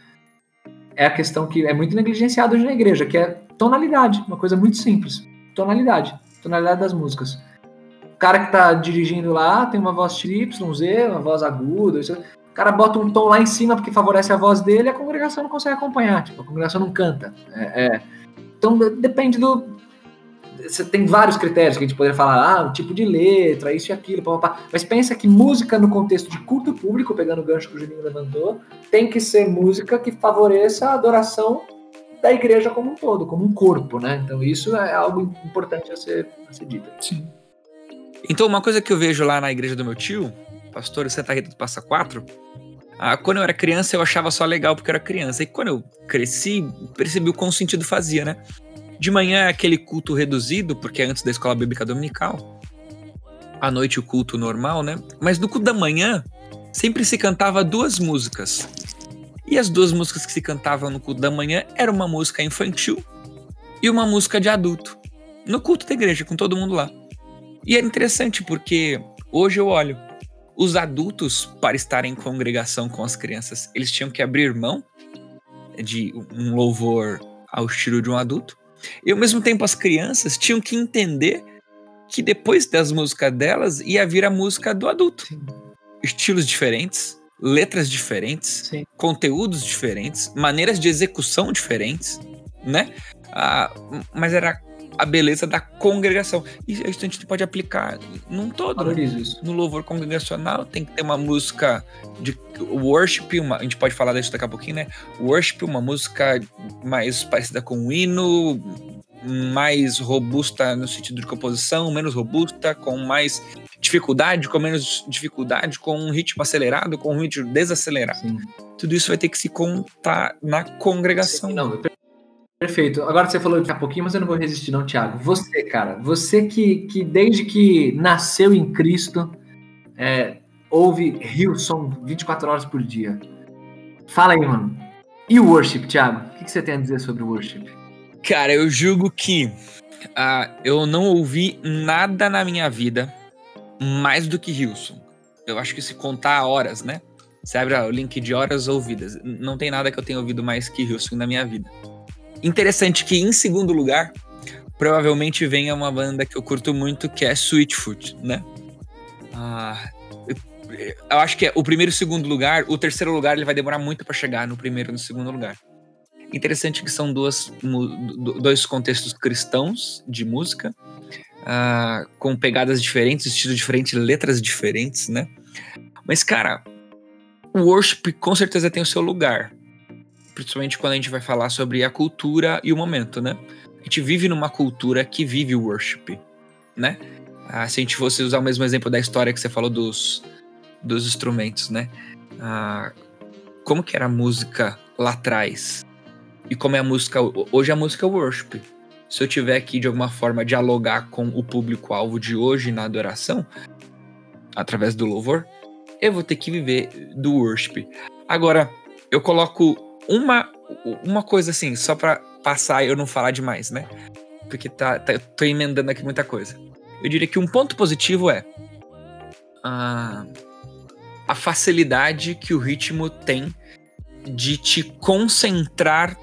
E: é a questão que é muito negligenciada hoje na igreja, que é tonalidade, uma coisa muito simples. Tonalidade, tonalidade das músicas. O cara que tá dirigindo lá tem uma voz YZ, uma voz aguda, isso, o cara bota um tom lá em cima porque favorece a voz dele a congregação não consegue acompanhar, tipo, a congregação não canta. É, é. Então depende do. Você tem vários critérios que a gente poderia falar, ah, o tipo de letra, isso e aquilo, pá, pá, pá. mas pensa que música no contexto de culto público, pegando o gancho que o Juninho levantou, tem que ser música que favoreça a adoração da igreja como um todo, como um corpo, né? Então isso é algo importante a ser, a ser dito.
F: Sim.
D: Então, uma coisa que eu vejo lá na igreja do meu tio, pastor Santa Rita do Passa Quatro, ah, quando eu era criança eu achava só legal porque eu era criança. E quando eu cresci, percebi o quão sentido fazia, né? De manhã é aquele culto reduzido, porque é antes da escola bíblica dominical. À noite o culto normal, né? Mas no culto da manhã sempre se cantava duas músicas. E as duas músicas que se cantavam no culto da manhã era uma música infantil e uma música de adulto. No culto da igreja, com todo mundo lá. E é interessante porque hoje eu olho, os adultos, para estar em congregação com as crianças, eles tinham que abrir mão de um louvor ao estilo de um adulto. E ao mesmo tempo as crianças tinham que entender que depois das músicas delas ia vir a música do adulto.
E: Sim.
D: Estilos diferentes, letras diferentes,
E: Sim.
D: conteúdos diferentes, maneiras de execução diferentes, né? Ah, mas era a beleza da congregação. E isso a gente pode aplicar num todo. né? No louvor congregacional tem que ter uma música de worship, uma, a gente pode falar disso daqui a pouquinho, né? Worship, uma música mais parecida com um hino, mais robusta no sentido de composição, menos robusta, com mais dificuldade, com menos dificuldade, com um ritmo acelerado, com um ritmo desacelerado.
E: Sim.
D: Tudo isso vai ter que se contar na congregação.
E: Não, per- perfeito. Agora você falou daqui a pouquinho, mas eu não vou resistir, não, Thiago. Você, cara, você que, que desde que nasceu em Cristo, é, ouve Hillsong 24 horas por dia. Fala aí, mano. E o worship, Thiago? O que, que você tem a dizer sobre o worship?
D: Cara, eu julgo que ah, eu não ouvi nada na minha vida mais do que Hilson. Eu acho que se contar horas, né? Você abre o link de horas ouvidas. Não tem nada que eu tenha ouvido mais que Hilson na minha vida. Interessante que, em segundo lugar, provavelmente venha uma banda que eu curto muito, que é Sweetfoot, né? Ah, eu, eu acho que é o primeiro e o segundo lugar. O terceiro lugar ele vai demorar muito pra chegar no primeiro e no segundo lugar. Interessante que são duas, dois contextos cristãos de música, uh, com pegadas diferentes, estilos diferentes, letras diferentes, né? Mas, cara, o worship com certeza tem o seu lugar. Principalmente quando a gente vai falar sobre a cultura e o momento, né? A gente vive numa cultura que vive o worship, né? Ah, se a gente fosse usar o mesmo exemplo da história que você falou dos, dos instrumentos, né? Ah, como que era a música lá atrás? E como é a música hoje? A música é worship. Se eu tiver aqui de alguma forma dialogar com o público-alvo de hoje na adoração, através do louvor, eu vou ter que viver do worship. Agora, eu coloco uma, uma coisa assim, só para passar e eu não falar demais, né? Porque tá, tá, eu tô emendando aqui muita coisa. Eu diria que um ponto positivo é a, a facilidade que o ritmo tem de te concentrar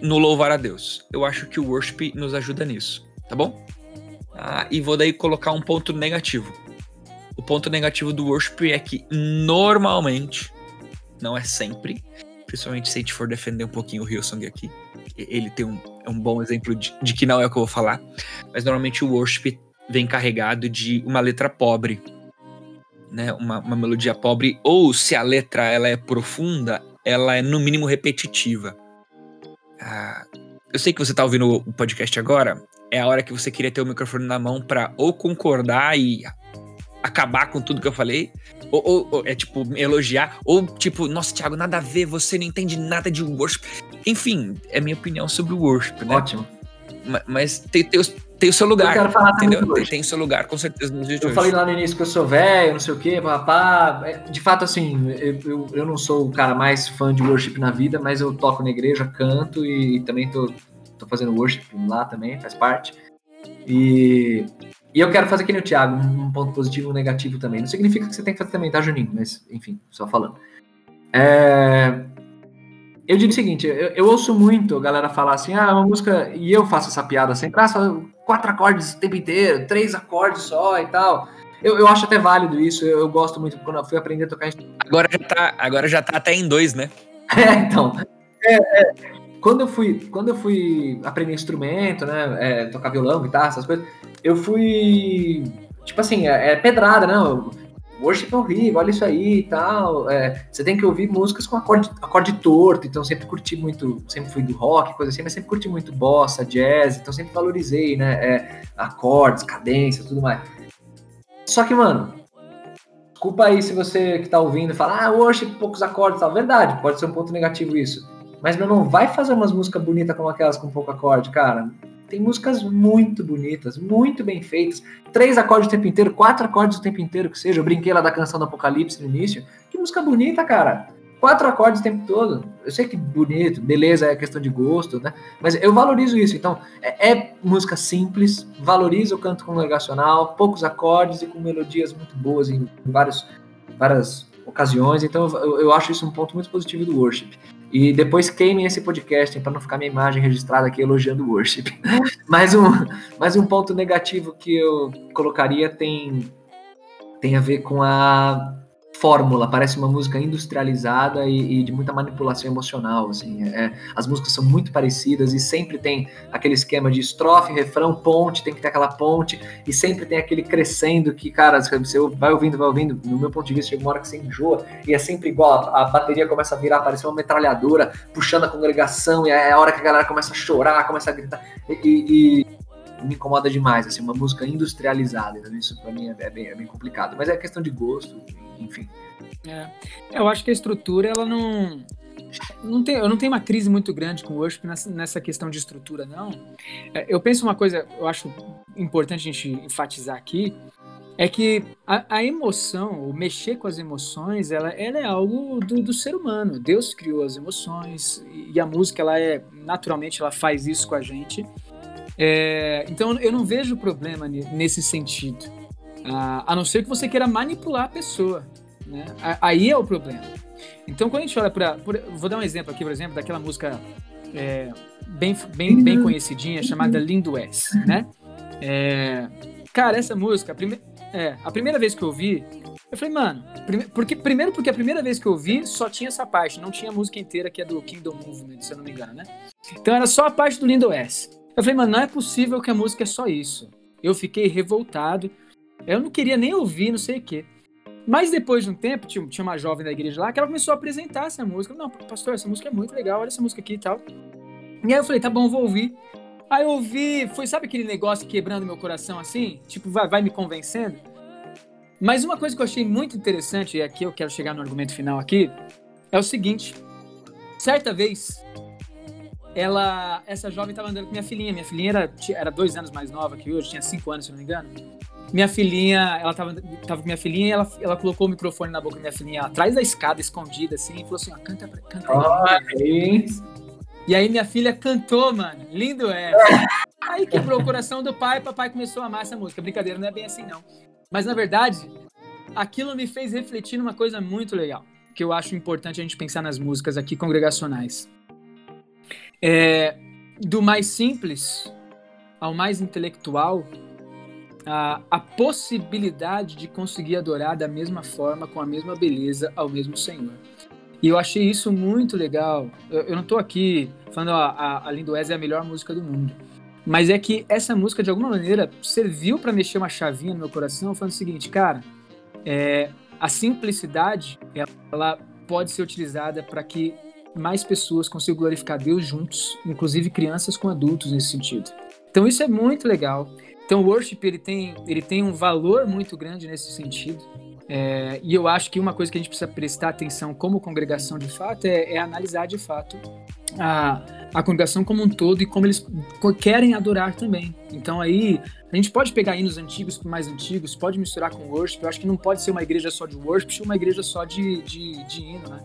D: no louvar a Deus. Eu acho que o worship nos ajuda nisso, tá bom? Ah, e vou daí colocar um ponto negativo. O ponto negativo do worship é que normalmente, não é sempre, principalmente se a gente for defender um pouquinho o Hillsong aqui, ele tem um, é um bom exemplo de, de que não é o que eu vou falar, mas normalmente o worship vem carregado de uma letra pobre, né? Uma, uma melodia pobre, ou se a letra ela é profunda, ela é no mínimo repetitiva. Ah, eu sei que você tá ouvindo o podcast agora, é a hora que você queria ter o microfone na mão para ou concordar e acabar com tudo que eu falei, ou, ou, ou, é tipo elogiar, ou tipo, nossa, Thiago, nada a ver, você não entende nada de worship. Enfim, é minha opinião sobre o worship, né?
E: Ótimo.
D: Mas, mas tem, tem, tem, o seu lugar.
E: Eu quero falar
D: entendeu? Tem, tem, o seu lugar, com certeza, nos dias
E: Eu falei lá no início que eu sou velho, não sei o quê, papá. É, de fato, assim, eu, eu, eu, não sou o cara mais fã de worship na vida, mas eu toco na igreja, canto e também tô, tô fazendo worship lá também, faz parte. E e eu quero fazer aqui no Thiago, um ponto positivo e um negativo também. Não significa que você tem que fazer também, tá, Juninho? Mas, enfim, só falando. É... Eu digo o seguinte, eu, eu, ouço muito a galera falar assim, ah, uma música, e eu faço essa piada sempre, ah, quatro acordes o tempo inteiro, três acordes só e tal. Eu, eu acho até válido isso, eu, eu gosto muito, quando eu fui aprender a tocar...
D: Agora já tá, agora já tá até em dois, né?
E: É, então... É, é, quando eu fui, quando eu fui aprender instrumento, né, é, tocar violão, guitarra, essas coisas, eu fui. Tipo assim, é, é pedrada, né? Worship é horrível, olha isso aí e tal. É, você tem que ouvir músicas com acorde, acorde torto, então sempre curti muito, sempre fui do rock, coisa assim, mas sempre curti muito bossa, jazz, então sempre valorizei, né? É, acordes, cadência, tudo mais. Só que, mano, desculpa aí se você que tá ouvindo fala, ah, worship, poucos acordes tal. Verdade, pode ser um ponto negativo isso. Mas, meu, não vai fazer umas músicas bonitas como aquelas com pouco acorde, cara. Tem músicas muito bonitas, muito bem feitas. Três acordes o tempo inteiro, quatro acordes o tempo inteiro que seja. Eu brinquei lá da canção do Apocalipse no início. Que música bonita, cara. Quatro acordes o tempo todo. Eu sei que bonito, beleza, é questão de gosto, né? Mas eu valorizo isso. Então, é, é música simples, valoriza o canto congregacional, poucos acordes e com melodias muito boas em vários, várias ocasiões. Então, eu, eu acho isso um ponto muito positivo do worship. E depois queimem esse podcast para não ficar minha imagem registrada aqui elogiando o worship. mais, um, mais um ponto negativo que eu colocaria tem, tem a ver com a fórmula, parece uma música industrializada e, e de muita manipulação emocional, assim, é, é, as músicas são muito parecidas e sempre tem aquele esquema de estrofe, refrão, ponte, tem que ter aquela ponte e sempre tem aquele crescendo que, cara, você vai ouvindo, vai ouvindo, no meu ponto de vista chega uma hora que você enjoa e é sempre igual, a, a bateria começa a virar, parece uma metralhadora puxando a congregação e é a hora que a galera começa a chorar, começa a gritar. E, e me incomoda demais, assim, uma música industrializada. Então isso para mim é, é, bem, é bem complicado. Mas é questão de gosto, enfim.
F: É. Eu acho que a estrutura, ela não. Não tem, eu não tenho uma crise muito grande com o worship nessa, nessa questão de estrutura, não. É, eu penso uma coisa, eu acho importante a gente enfatizar aqui, é que a, a, emoção, o mexer com as emoções, ela, ela é algo do, do, ser humano. Deus criou as emoções e a música, ela é naturalmente, ela faz isso com a gente. É, então eu não vejo problema nesse sentido. Ah, a não ser que você queira manipular a pessoa. Né? Aí é o problema. Então quando a gente olha para. Vou dar um exemplo aqui, por exemplo, daquela música é, bem, bem, bem conhecidinha chamada Lindo S. Né? É, cara, essa música, prime... É, a primeira vez que eu ouvi, eu falei, mano, prime- porque, primeiro porque a primeira vez que eu ouvi só tinha essa parte, não tinha a música inteira que é do Kingdom Movement, se eu não me engano, né? Então era só a parte do Lindo S. Eu falei, mano, não é possível que a música é só isso. Eu fiquei revoltado. Eu não queria nem ouvir, não sei o quê. Mas depois de um tempo, tinha, uma jovem da igreja lá que ela começou a apresentar essa música. Não, pastor, essa música é muito legal, olha essa música aqui e tal. E aí eu falei, tá bom, vou ouvir. Aí eu ouvi, foi, sabe aquele negócio quebrando meu coração assim? Tipo, vai, vai me convencendo? Mas uma coisa que eu achei muito interessante, e aqui eu quero chegar no argumento final aqui, é o seguinte. Certa vez, ela, essa jovem estava andando com minha filhinha. Minha filhinha era, era dois anos mais nova que hoje, tinha cinco anos, se não me engano. Minha filhinha, ela tava, tava com minha filhinha e ela, ela colocou o microfone na boca da minha filhinha atrás da escada, escondida, assim, e falou assim, ó, canta, pra- canta. E aí minha filha cantou, mano. Lindo é. Aí quebrou o coração do pai, papai começou a amar essa música. Brincadeira, não é bem assim, não. Mas na verdade, aquilo me fez refletir numa coisa muito legal, que eu acho importante a gente pensar nas músicas aqui congregacionais. É, do mais simples ao mais intelectual, a, a possibilidade de conseguir adorar da mesma forma, com a mesma beleza, ao mesmo Senhor. E eu achei isso muito legal. Eu, eu não tô aqui falando a, a Lindo Wes é a melhor música do mundo. Mas é que essa música, de alguma maneira, serviu para mexer uma chavinha no meu coração, falando o seguinte, cara, é, a simplicidade, ela pode ser utilizada para que mais pessoas consigam glorificar Deus juntos, inclusive crianças com adultos nesse sentido. Então isso é muito legal. Então o worship ele tem, ele tem um valor muito grande nesse sentido. É, e eu acho que uma coisa que a gente precisa prestar atenção como congregação de fato é, é analisar de fato a, a congregação como um todo e como eles querem adorar também. Então aí a gente pode pegar hinos antigos com mais antigos, pode misturar com worship. Eu acho que não pode ser uma igreja só de worship, uma igreja só de, de, de hino, né?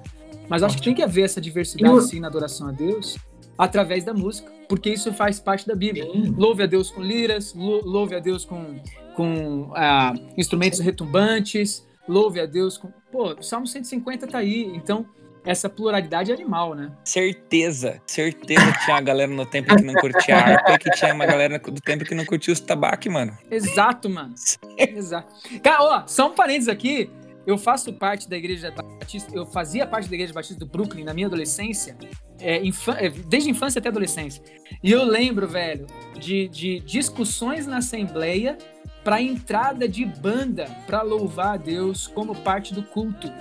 F: Mas acho que tem que haver essa diversidade sim na adoração a Deus através da música, porque isso faz parte da Bíblia.
E: Sim.
F: Louve a Deus com liras, lou- louve a Deus com, com ah, instrumentos retumbantes, louve a Deus com. Pô, o Salmo 150 tá aí, então essa pluralidade é animal, né?
D: Certeza, certeza que tinha uma galera no tempo que não curtia harpa e que tinha uma galera do tempo que não curtia os tabaco, mano.
F: Exato, mano. Exato. Cara, ó, só um parênteses aqui. Eu faço parte da igreja batista, eu fazia parte da igreja batista do Brooklyn na minha adolescência, é, é, desde infância até adolescência. E eu lembro, velho, de, de discussões na assembleia para entrada de banda para louvar a Deus como parte do culto.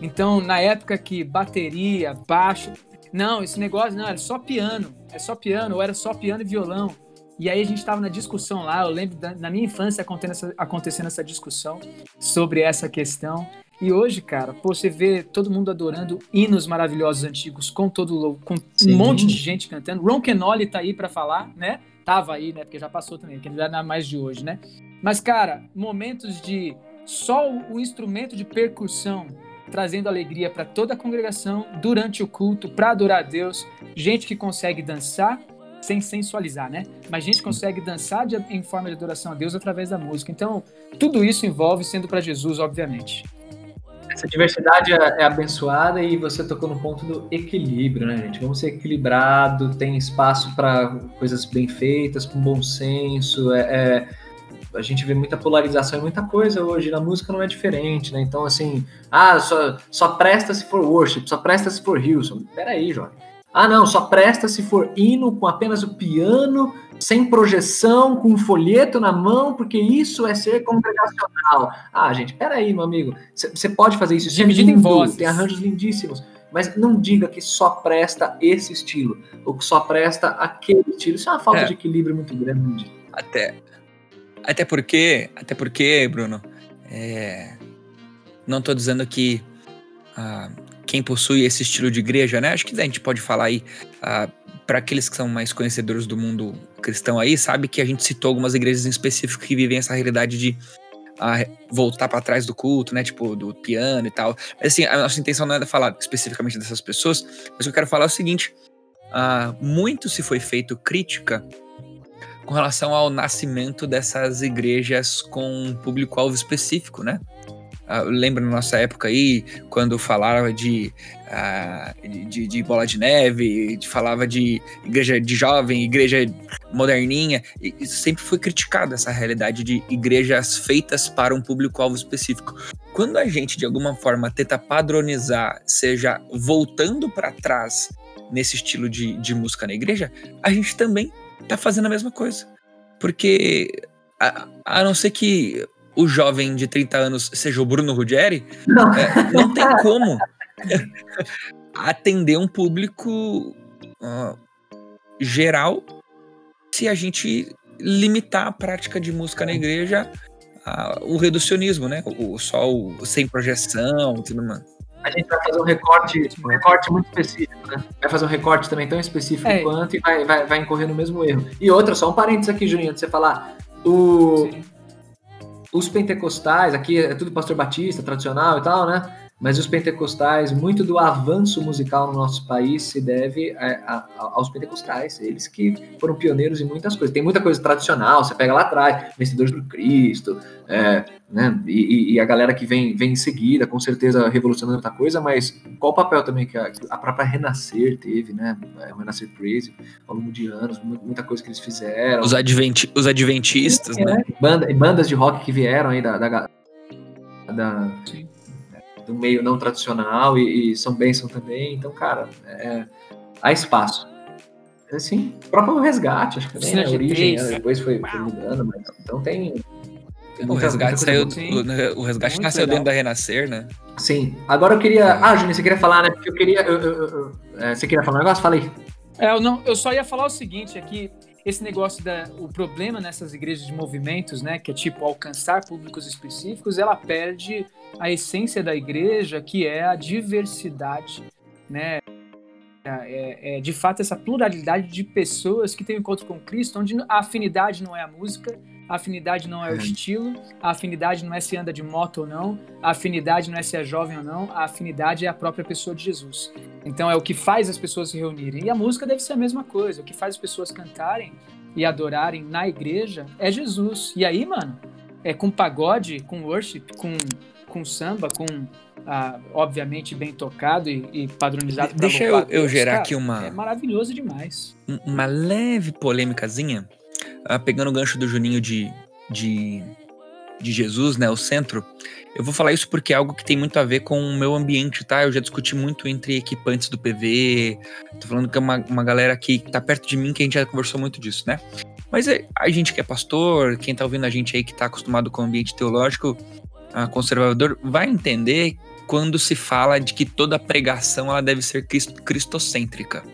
F: Então, na época que bateria, baixo, não, esse negócio não era só piano, é só piano, ou era só piano e violão. E aí a gente estava na discussão lá, eu lembro da, na minha infância acontecendo essa, acontecendo essa discussão sobre essa questão. E hoje, cara, pô, você vê todo mundo adorando hinos maravilhosos antigos, com todo com
E: Sim.
F: um monte de gente cantando. Ron Kenoli tá aí para falar, né? Tava aí, né? Porque já passou também, que ele já não é mais de hoje, né? Mas, cara, momentos de só o instrumento de percussão trazendo alegria para toda a congregação durante o culto, para adorar a Deus, gente que consegue dançar sem sensualizar, né? Mas gente consegue dançar de- em forma de adoração a Deus através da música. Então, tudo isso envolve sendo para Jesus, obviamente.
E: Essa diversidade é, é abençoada e você tocou no ponto do equilíbrio, né, gente? Vamos ser equilibrado, tem espaço para coisas bem feitas, com bom senso. É, é- a gente vê muita polarização e muita coisa hoje. Na música não é diferente, né? Então, assim, ah, só, só presta se for worship, só presta se for Hilson. Peraí, jovem. Ah, não, só presta se for hino com apenas o piano, sem projeção, com um folheto na mão, porque isso é ser congregacional. Ah, gente, peraí, meu amigo. Você pode fazer isso. isso é
F: Dividido em
E: lindo,
F: vozes.
E: Tem arranjos lindíssimos. Mas não diga que só presta esse estilo, ou que só presta aquele estilo. Isso é uma falta
D: É.
E: de equilíbrio muito grande.
D: Até, até porque, até porque, Bruno, é, não tô dizendo que ah, quem possui esse estilo de igreja, né? Acho que a gente pode falar aí para aqueles que são mais conhecedores do mundo cristão aí, sabe que a gente citou algumas igrejas em específico que vivem essa realidade de ah, voltar para trás do culto, né? Tipo, do piano e tal. Mas assim, a nossa intenção não é falar especificamente dessas pessoas, mas eu quero falar o seguinte: ah, muito se foi feito crítica com relação ao nascimento dessas igrejas com um público-alvo específico, né? Uh, lembra na nossa época aí, quando falava de, uh, de, de, bola de neve, de, falava de igreja de jovem, igreja moderninha, e, sempre foi criticada essa realidade de igrejas feitas para um público-alvo específico. Quando a gente, de alguma forma, tenta padronizar, seja voltando para trás nesse estilo de, de música na igreja, a gente também tá fazendo a mesma coisa. Porque, a, a não ser que o jovem de 30 anos seja o Bruno Ruggeri, não, é, não tem como atender um público uh, geral se a gente limitar a prática de música na igreja ao reducionismo, né? O, só o sem projeção, tudo mais.
E: A gente vai fazer um recorte, um recorte muito específico, né? Vai fazer um recorte também tão específico é. quanto e vai, vai, vai incorrer no mesmo erro. E outra, só um parênteses aqui, Juninho, de você falar. O, Sim os pentecostais, aqui é tudo pastor batista, tradicional e tal, né? Mas os pentecostais, muito do avanço musical no nosso país se deve a, a, aos pentecostais, eles que foram pioneiros em muitas coisas. Tem muita coisa tradicional, você pega lá atrás, Vencedores do Cristo, é, né? E, e, a galera que vem, vem em seguida, com certeza revolucionando muita coisa, mas qual o papel também que a, a própria Renascer teve, né? O Renascer Crazy, ao longo de anos, muita coisa que eles fizeram.
D: Os, adventi os adventistas, é, né?
E: Banda, bandas de rock que vieram aí da, da, da do meio não tradicional e, e são bênção também. Então, cara, é, há espaço. Assim, o próprio resgate, acho que também, né? a origem, né? depois foi, foi, mudando, mas então tem.
D: o resgate saiu, o, o, resgate Muito nasceu legal. dentro da Renascer, né?
E: Sim. Agora eu queria. Ah, Júnior, você queria falar, né? Porque eu queria. Eu, eu, é, você queria falar um negócio? Fala aí.
F: É, eu, não, eu só ia falar o seguinte aqui. Esse negócio da o problema nessas igrejas de movimentos, né, que é tipo alcançar públicos específicos, ela perde a essência da igreja, que é a diversidade, né? É, é, de fato essa pluralidade de pessoas que têm um encontro com Cristo, onde a afinidade não é a música, a afinidade não é o uhum. estilo, a afinidade não é se anda de moto ou não, a afinidade não é se é jovem ou não, a afinidade é a própria pessoa de Jesus. Então é o que faz as pessoas se reunirem. E a música deve ser a mesma coisa, o que faz as pessoas cantarem e adorarem na igreja é Jesus. E aí, mano, é com pagode, com worship, com com samba, com ah, obviamente bem tocado e, e padronizado.
D: Deixa eu, eu gerar cara, aqui uma.
F: É maravilhoso demais.
D: Uma leve polêmicazinha, ah, pegando o gancho do Juninho de, de, de Jesus, né? O centro. Eu vou falar isso porque é algo que tem muito a ver com o meu ambiente, tá? Eu já discuti muito entre equipantes do PV. Tô falando que é uma, uma galera que tá perto de mim que a gente já conversou muito disso, né? Mas é, a gente que é pastor, quem tá ouvindo a gente aí que tá acostumado com o ambiente teológico, conservador vai entender quando se fala de que toda pregação ela deve ser cristocêntrica,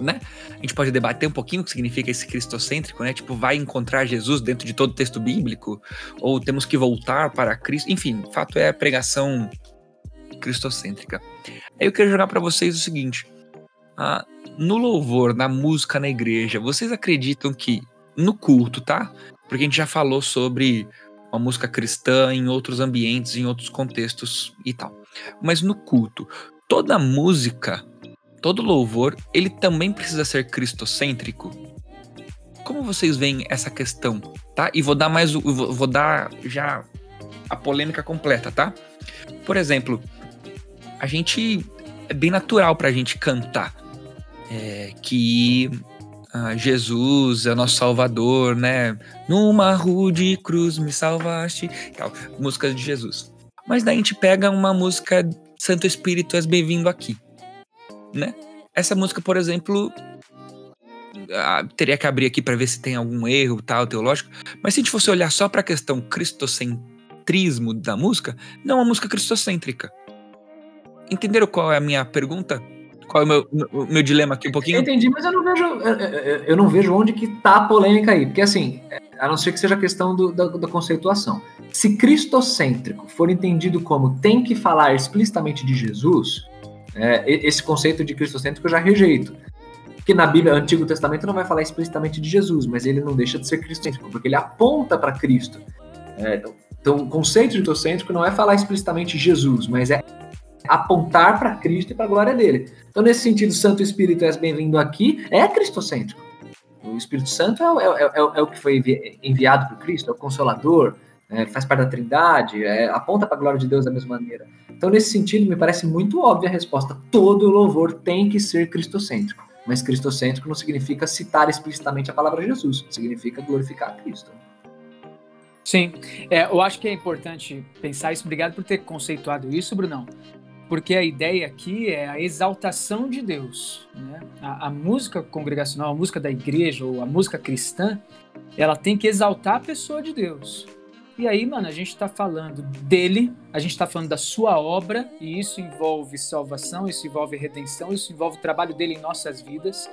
D: né? A gente pode debater um pouquinho o que significa esse cristocêntrico, né? Tipo, vai encontrar Jesus dentro de todo o texto bíblico ou temos que voltar para Cristo? Enfim, o fato é a pregação cristocêntrica. Aí eu quero jogar para vocês o seguinte: ah, no louvor, na música, na igreja, vocês acreditam que no culto, tá? Porque a gente já falou sobre uma música cristã em outros ambientes, em outros contextos e tal. Mas no culto, toda música, todo louvor, ele também precisa ser cristocêntrico. Como vocês veem essa questão, tá? E vou dar mais, vou, dar já a polêmica completa, tá? Por exemplo, a gente é bem natural para a gente cantar é, que ah, Jesus é nosso Salvador, né? Numa rude cruz me salvaste, tal, músicas de Jesus. Mas daí a gente pega uma música Santo Espírito, és bem-vindo aqui, né? Essa música, por exemplo, teria que abrir aqui para ver se tem algum erro tal teológico. Mas se a gente fosse olhar só para a questão cristocentrismo da música, não é uma música cristocêntrica. Entenderam qual é a minha pergunta? Qual é o meu, meu, meu dilema aqui um pouquinho?
E: Eu entendi, mas eu não vejo, eu não vejo onde que tá a polêmica aí. Porque assim, a não ser que seja a questão do, da, da conceituação. Se cristocêntrico for entendido como tem que falar explicitamente de Jesus, é, esse conceito de cristocêntrico eu já rejeito. Porque na Bíblia, Antigo Testamento não vai falar explicitamente de Jesus, mas ele não deixa de ser cristocêntrico, porque ele aponta para Cristo. É, então, o conceito de cristocêntrico não é falar explicitamente Jesus, mas é apontar para Cristo e para a glória dele. Então, nesse sentido, Santo Espírito, és bem-vindo aqui, é cristocêntrico. O Espírito Santo é, é, é, é o que foi enviado por Cristo, é o Consolador, é, faz parte da trindade, é, aponta para a glória de Deus da mesma maneira. Então, nesse sentido, me parece muito óbvia a resposta. Todo louvor tem que ser cristocêntrico. Mas cristocêntrico não significa citar explicitamente a palavra Jesus, significa glorificar a Cristo.
F: Sim, é, eu acho que é importante pensar isso. Obrigado por ter conceituado isso, Brunão. Porque a ideia aqui é a exaltação de Deus. Né? A, a música congregacional, a música da igreja ou a música cristã, ela tem que exaltar a pessoa de Deus. E aí, mano, a gente está falando dele, a gente está falando da sua obra, e isso envolve salvação, isso envolve redenção, isso envolve o trabalho dele em nossas vidas.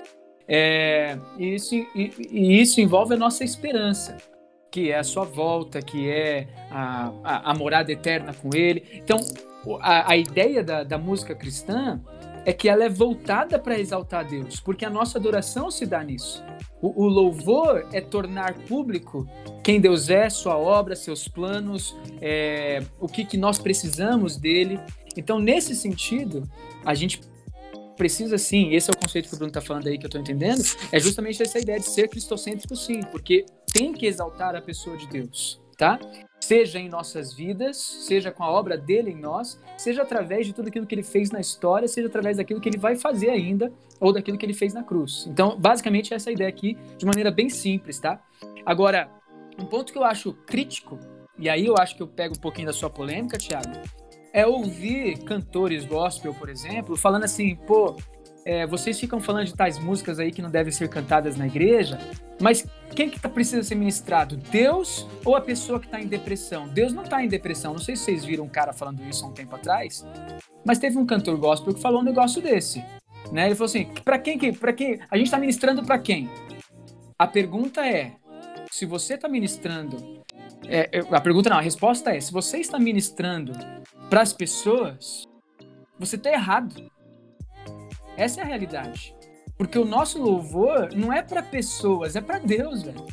F: É, e, isso, e, e isso envolve a nossa esperança, que é a sua volta, que é a, a, a morada eterna com ele. Então, a, a ideia da, da música cristã é que ela é voltada para exaltar Deus, porque a nossa adoração se dá nisso. O, o, louvor é tornar público quem Deus é, sua obra, seus planos, é, o que, que nós precisamos dele. Então, nesse sentido, a gente precisa sim, esse é o conceito que o Bruno está falando aí que eu estou entendendo, é justamente essa ideia de ser cristocêntrico sim, porque tem que exaltar a pessoa de Deus, tá? Seja em nossas vidas, seja com a obra dele em nós, seja através de tudo aquilo que ele fez na história, seja através daquilo que ele vai fazer ainda, ou daquilo que ele fez na cruz. Então, basicamente, essa é a ideia aqui, de maneira bem simples, tá? Agora, um ponto que eu acho crítico, e aí eu acho que eu pego um pouquinho da sua polêmica, Thiago, é ouvir cantores gospel, por exemplo, falando assim, pô, é, vocês ficam falando de tais músicas aí que não devem ser cantadas na igreja, mas quem que tá, precisa ser ministrado? Deus ou a pessoa que está em depressão? Deus não está em depressão. Não sei se vocês viram um cara falando isso há um tempo atrás, mas teve um cantor gospel que falou um negócio desse. Né? Ele falou assim: para quem que. para quem? A gente está ministrando para quem? A pergunta é: se você está ministrando. É, a pergunta não, a resposta é: se você está ministrando para as pessoas, você está errado. Essa é a realidade. Porque o nosso louvor não é para pessoas, é para Deus, velho.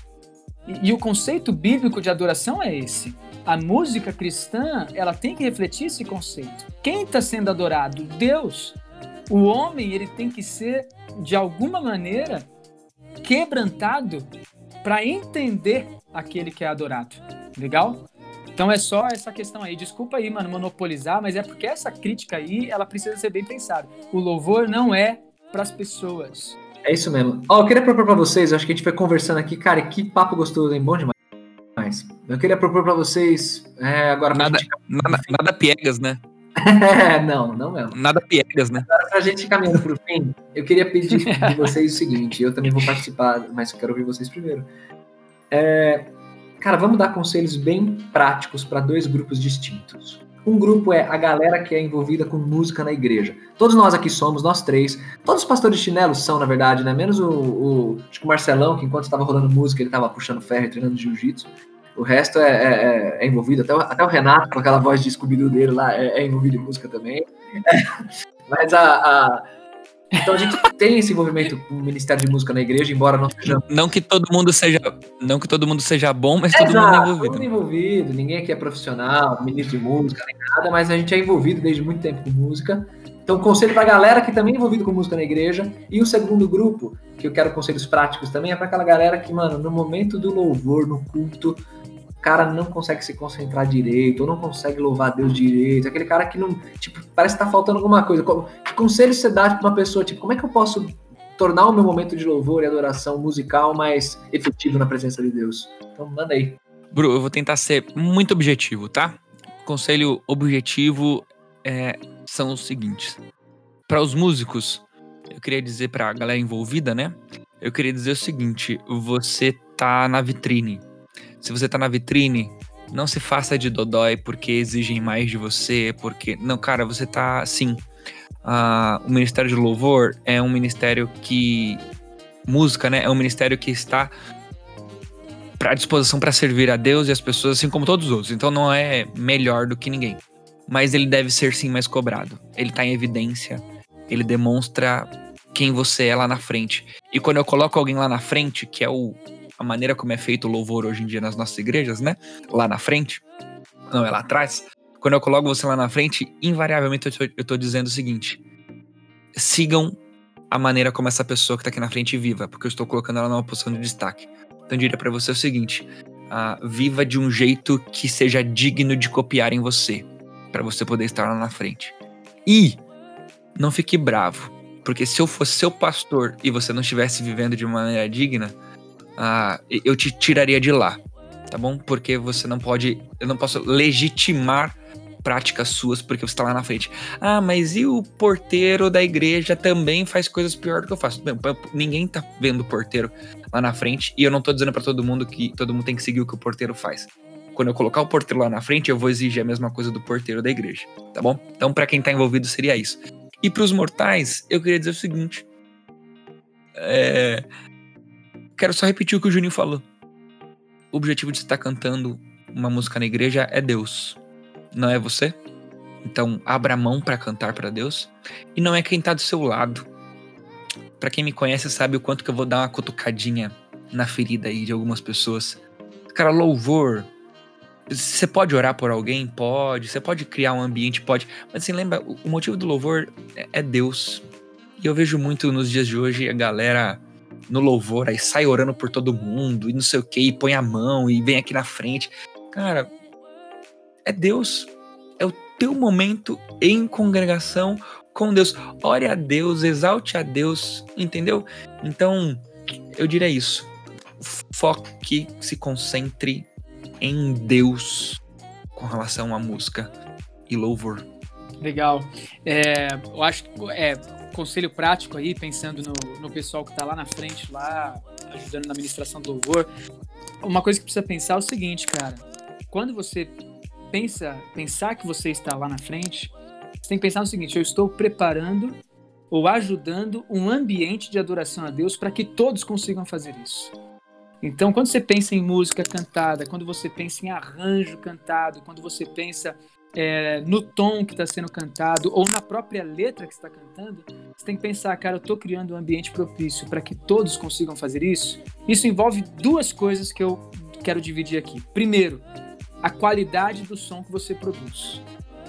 F: E, e, o conceito bíblico de adoração é esse. A música cristã, ela tem que refletir esse conceito. Quem está sendo adorado? Deus. O homem, ele tem que ser, de alguma maneira, quebrantado para entender aquele que é adorado. Legal? Então é só essa questão aí. Desculpa aí, mano, monopolizar, mas é porque essa crítica aí, ela precisa ser bem pensada. O louvor não é para as pessoas.
E: É isso mesmo. Ó, oh, eu queria propor para vocês, acho que a gente vai conversando aqui, cara, que papo gostoso, hein? Bom demais. Eu queria propor para vocês, é, agora
D: nada, gente... nada, nada piegas, né?
E: não, não mesmo.
D: Nada piegas, né?
E: Agora, pra gente caminhando pro fim, eu queria pedir de vocês o seguinte, eu também vou participar, mas eu quero ouvir vocês primeiro. É, Cara, vamos dar conselhos bem práticos para dois grupos distintos. Um grupo é a galera que é envolvida com música na igreja. Todos nós aqui somos, nós três. Todos os pastores de chinelo são, na verdade, né? Menos o, o, acho que o Marcelão, que enquanto estava rolando música, ele estava puxando ferro e treinando jiu-jitsu. O resto é, é, é, é envolvido. Até o, até o, Renato, com aquela voz de scooby dele lá, é, é, envolvido em música também. Mas a, a então a gente tem esse envolvimento com o Ministério de Música na igreja, embora não seja.
D: Não que todo mundo seja, não que todo mundo seja bom, mas todo mundo é envolvido. Todo mundo
E: envolvido, ninguém aqui é profissional, ministro de música, nem nada, mas a gente é envolvido desde muito tempo com música. Então, conselho para a galera que também é envolvido com música na igreja. E o segundo grupo, que eu quero conselhos práticos também, é para aquela galera que, mano, no momento do louvor, no culto, cara não consegue se concentrar direito, ou não consegue louvar Deus direito, aquele cara que não, tipo, parece que tá faltando alguma coisa. Que conselho você dá pra uma pessoa, tipo, como é que eu posso tornar o meu momento de louvor e adoração musical mais efetivo na presença de Deus? Então, manda aí.
D: Bru, eu vou tentar ser muito objetivo, tá? Conselho objetivo é, são os seguintes. Para os músicos, eu queria dizer para a galera envolvida, né? Eu queria dizer o seguinte: você tá na vitrine, se você tá na vitrine, não se faça de dodói porque exigem mais de você, porque. Não, cara, você tá. Sim. Uh, o Ministério de Louvor é um ministério que. Música, né? É um ministério que está à disposição para servir a Deus e as pessoas, assim como todos os outros. Então não é melhor do que ninguém. Mas ele deve ser sim mais cobrado. Ele tá em evidência. Ele demonstra quem você é lá na frente. E quando eu coloco alguém lá na frente, que é o a maneira como é feito o louvor hoje em dia nas nossas igrejas, né? Lá na frente, não é lá atrás. Quando eu coloco você lá na frente, invariavelmente eu tô, eu tô dizendo o seguinte: sigam a maneira como essa pessoa que tá aqui na frente viva, porque eu estou colocando ela numa posição de destaque. Então eu diria para você o seguinte: ah, viva de um jeito que seja digno de copiar em você, para você poder estar lá na frente. E não fique bravo, porque se eu fosse seu pastor e você não estivesse vivendo de maneira digna, ah, eu te tiraria de lá, tá bom? Porque você não pode, eu não posso legitimar práticas suas porque você está lá na frente. Ah, mas e o porteiro da igreja também faz coisas pior do que eu faço? Ninguém tá vendo o porteiro lá na frente e eu não tô dizendo para todo mundo que todo mundo tem que seguir o que o porteiro faz. Quando eu colocar o porteiro lá na frente, eu vou exigir a mesma coisa do porteiro da igreja, tá bom? Então, para quem tá envolvido, seria isso. E para os mortais, eu queria dizer o seguinte. É... Quero só repetir o que o Juninho falou. O objetivo de estar cantando uma música na igreja é Deus não é você. Então, abra mão para cantar para Deus. E não é quem tá do seu lado. Para quem me conhece sabe o quanto que eu vou dar uma cutucadinha na ferida aí de algumas pessoas. Cara, louvor. Você pode orar por alguém? Pode. Você pode criar um ambiente? Pode. Mas assim, lembra, o motivo do louvor é, é Deus. E eu vejo muito nos dias de hoje a galera no louvor aí sai orando por todo mundo e não sei o que, e põe a mão e vem aqui na frente. Cara, é Deus. É o teu momento em congregação com Deus. Ore a Deus, exalte a Deus, entendeu? Então, eu diria isso. Foque, se concentre em Deus com relação à música e louvor.
F: Legal. É, eu acho que é, conselho prático aí, pensando no, no pessoal que está lá na frente, lá, ajudando na administração do louvor. Uma coisa que precisa pensar é o seguinte, cara. Quando você pensa, pensar que você está lá na frente, você tem que pensar no seguinte: eu estou preparando ou ajudando um ambiente de adoração a Deus para que todos consigam fazer isso. Então, quando você pensa em música cantada, quando você pensa em arranjo cantado, quando você pensa é, no tom que está sendo cantado ou na própria letra que está cantando, você tem que pensar, cara, eu estou criando um ambiente propício para que todos consigam fazer isso. Isso envolve duas coisas que eu quero dividir aqui. Primeiro, a qualidade do som que você produz.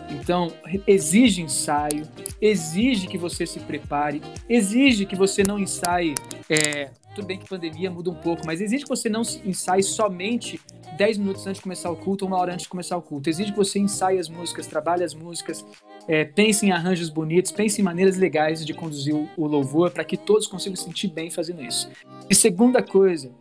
F: Então, exige ensaio, exige que você se prepare, exige que você não ensaie. É, tudo bem que pandemia muda um pouco, mas exige que você não ensaie somente 10 minutos antes de começar o culto ou uma hora antes de começar o culto. Exige que você ensaie as músicas, trabalhe as músicas, é, pense em arranjos bonitos, pense em maneiras legais de conduzir o, louvor para que todos consigam se sentir bem fazendo isso. E segunda coisa,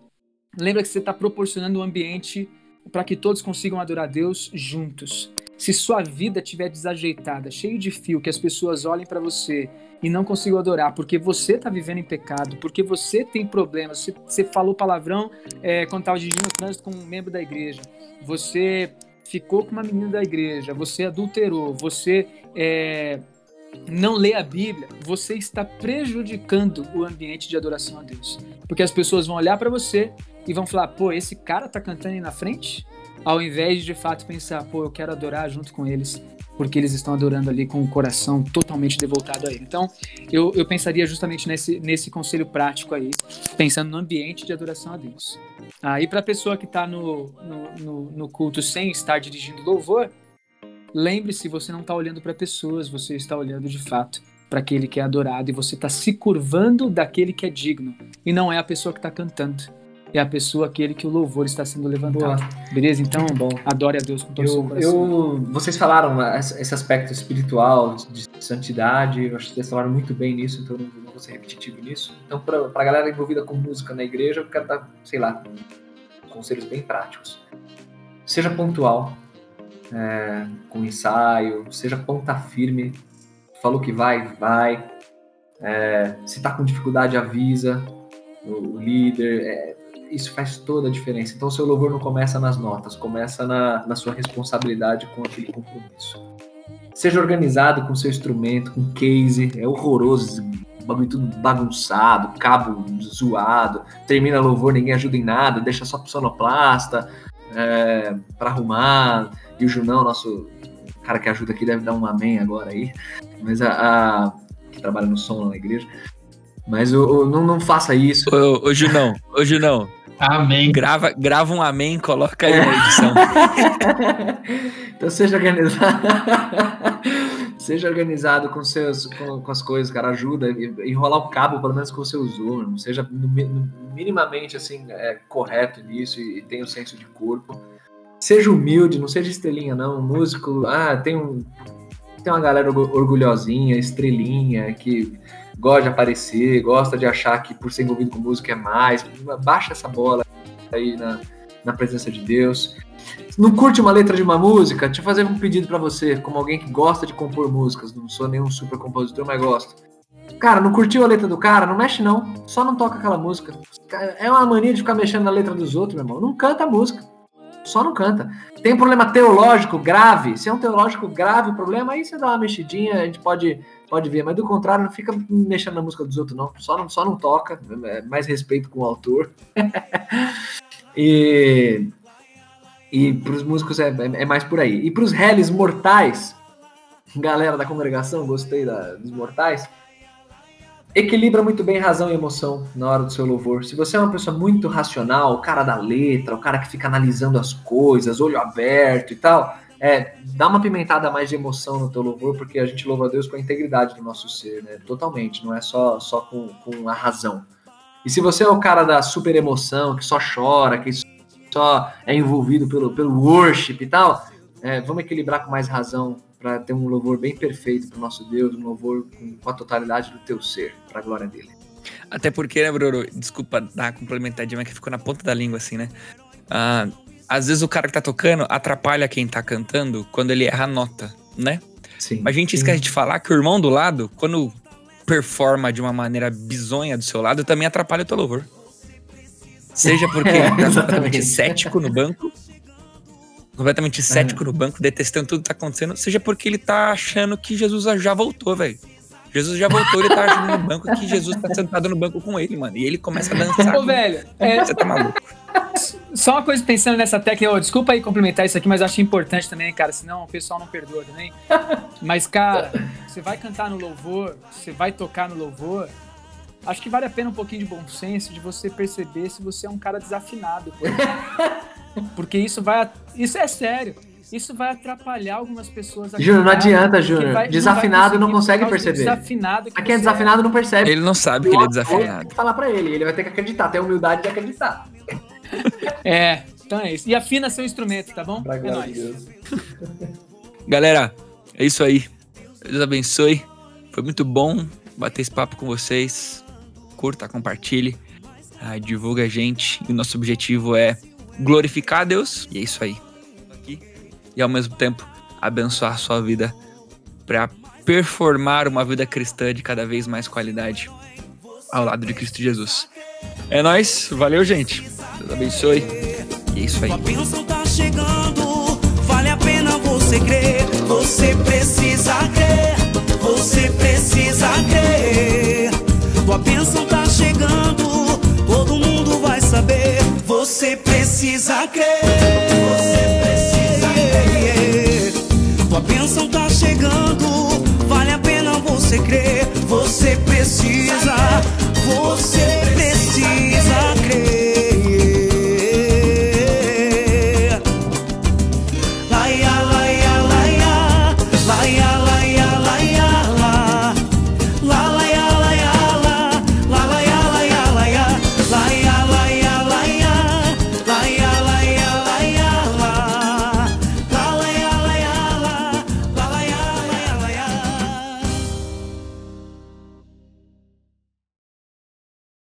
F: lembra que você está proporcionando um ambiente para que todos consigam adorar Deus juntos. Se sua vida estiver desajeitada, cheio de fio, que as pessoas olhem para você e não consigam adorar, porque você está vivendo em pecado, porque você tem problemas, você, você falou palavrão é, quando estava dirigindo o trânsito com um membro da igreja, você ficou com uma menina da igreja, você adulterou, você é, não lê a Bíblia, você está prejudicando o ambiente de adoração a Deus. Porque as pessoas vão olhar para você e vão falar, pô, esse cara tá cantando aí na frente, ao invés de de fato pensar, pô, eu quero adorar junto com eles, porque eles estão adorando ali com o coração totalmente devoltado a ele. Então, eu, eu pensaria justamente nesse, nesse conselho prático aí, pensando no ambiente de adoração a Deus. Aí, ah, para a pessoa que está no, no, no, no culto sem estar dirigindo louvor, lembre-se, você não está olhando para pessoas, você está olhando de fato para aquele que é adorado e você está se curvando daquele que é digno e não é a pessoa que está cantando é a pessoa aquele que o louvor está sendo levantado. Boa. Beleza? Então, bom. adore a Deus com todo o seu coração.
E: Eu, vocês falaram esse aspecto espiritual, de santidade, eu acho que vocês falaram muito bem nisso, então não, não vou ser repetitivo nisso. Então, para a galera envolvida com música na igreja, eu quero dar, sei lá, conselhos bem práticos. Seja pontual, é, com ensaio, seja ponta firme, falou que vai, vai. É, se está com dificuldade, avisa o líder. É, isso faz toda a diferença. Então, seu louvor não começa nas notas, começa na, na sua responsabilidade com aquele compromisso. Seja organizado com seu instrumento, com case, é horroroso, bagulho tudo bagunçado, cabo zoado, termina louvor, ninguém ajuda em nada, deixa só pro sonoplasta é, para arrumar. E o Junão, nosso cara que ajuda aqui, deve dar um amém agora aí, mas a, a que trabalha no som lá na igreja. Mas o, o, não, não faça isso.
D: Ô, ô Junão, ô Junão.
E: Amém.
D: Grava, grava um amém coloca aí na edição.
E: então seja organizado. Seja organizado com, seus, com, com as coisas, cara. Ajuda. Enrolar o cabo, pelo menos, com você usou. Não seja no, no, minimamente assim, é, correto nisso e, e tenha o um senso de corpo. Seja humilde, não seja estrelinha, não. Músico, ah, tem um. Tem uma galera orgulhosinha, estrelinha, que gosta de aparecer, gosta de achar que por ser envolvido com música é mais. Baixa essa bola aí na, na presença de Deus. Não curte uma letra de uma música? Deixa eu fazer um pedido para você, como alguém que gosta de compor músicas. Não sou nenhum super compositor, mas gosto. Cara, não curtiu a letra do cara? Não mexe não. Só não toca aquela música. É uma mania de ficar mexendo na letra dos outros, meu irmão. Não canta a música. Só não canta. Tem problema teológico grave. Se é um teológico grave o problema, aí você dá uma mexidinha, a gente pode, pode ver. Mas do contrário, não fica mexendo na música dos outros, não. Só não, só não toca. É mais respeito com o autor. e e para os músicos é, é, é, mais por aí. E para os réis mortais, galera da congregação, gostei da, dos mortais, equilibra muito bem razão e emoção na hora do seu louvor. Se você é uma pessoa muito racional, o cara da letra, o cara que fica analisando as coisas, olho aberto e tal, é, dá uma pimentada mais de emoção no teu louvor, porque a gente louva a Deus com a integridade do nosso ser, né? Totalmente, não é só, só com, com a razão. E se você é o cara da super emoção, que só chora, que só é envolvido pelo, pelo worship e tal, é, vamos equilibrar com mais razão para ter um louvor bem perfeito para o nosso Deus, um louvor com, com, a totalidade do teu ser, para a glória dele.
D: Até porque, né, Bruno? Desculpa dar complementadinha, mas que ficou na ponta da língua assim, né? Ah, às vezes o cara que tá tocando atrapalha quem tá cantando quando ele erra a nota, né? Sim. Mas a gente sim. esquece de falar que o irmão do lado, quando performa de uma maneira bizonha do seu lado, também atrapalha o teu louvor. Seja porque é, ele tá completamente cético no banco, completamente cético no banco, detestando tudo que tá acontecendo, seja porque ele tá achando que Jesus já voltou, velho. Jesus já voltou, ele tá achando no banco que Jesus tá sentado no banco com ele, mano. E ele começa a dançar.
F: Ô, velho, é...
D: você tá maluco.
F: Só uma coisa pensando nessa técnica, oh, desculpa aí complementar isso aqui, mas eu acho importante também, cara, senão o pessoal não perdoa também. Mas, cara, você vai cantar no louvor, você vai tocar no louvor, acho que vale a pena um pouquinho de bom senso de você perceber se você é um cara desafinado. Porque isso vai. Isso é sério. Isso vai atrapalhar algumas pessoas.
E: Júnior, não adianta, Júnior. Desafinado não, não consegue perceber. Desafinado Aqui é desafinado, não percebe.
D: Ele não sabe que ele é desafinado. Tem
E: que falar pra ele. Ele vai ter que acreditar, ter a humildade de acreditar.
F: É, então é isso. E afina seu instrumento, tá bom? Pra é nóis.
D: Galera, é isso aí. Deus abençoe. Foi muito bom bater esse papo com vocês curta, compartilhe, uh, divulga a gente. E o nosso objetivo é glorificar a Deus. E é isso aí. Aqui. E ao mesmo tempo abençoar a sua vida para performar uma vida cristã de cada vez mais qualidade ao lado de Cristo Jesus. É nós, valeu gente. Deus abençoe. E é isso aí. A bênção tá chegando, vale a pena você crer. Você precisa crer, você precisa crer. Tua bênção tá chegando, todo mundo vai saber. Você precisa crer. Você precisa crer. Tua bênção tá chegando, vale a pena você crer. Você precisa, você precisa crer.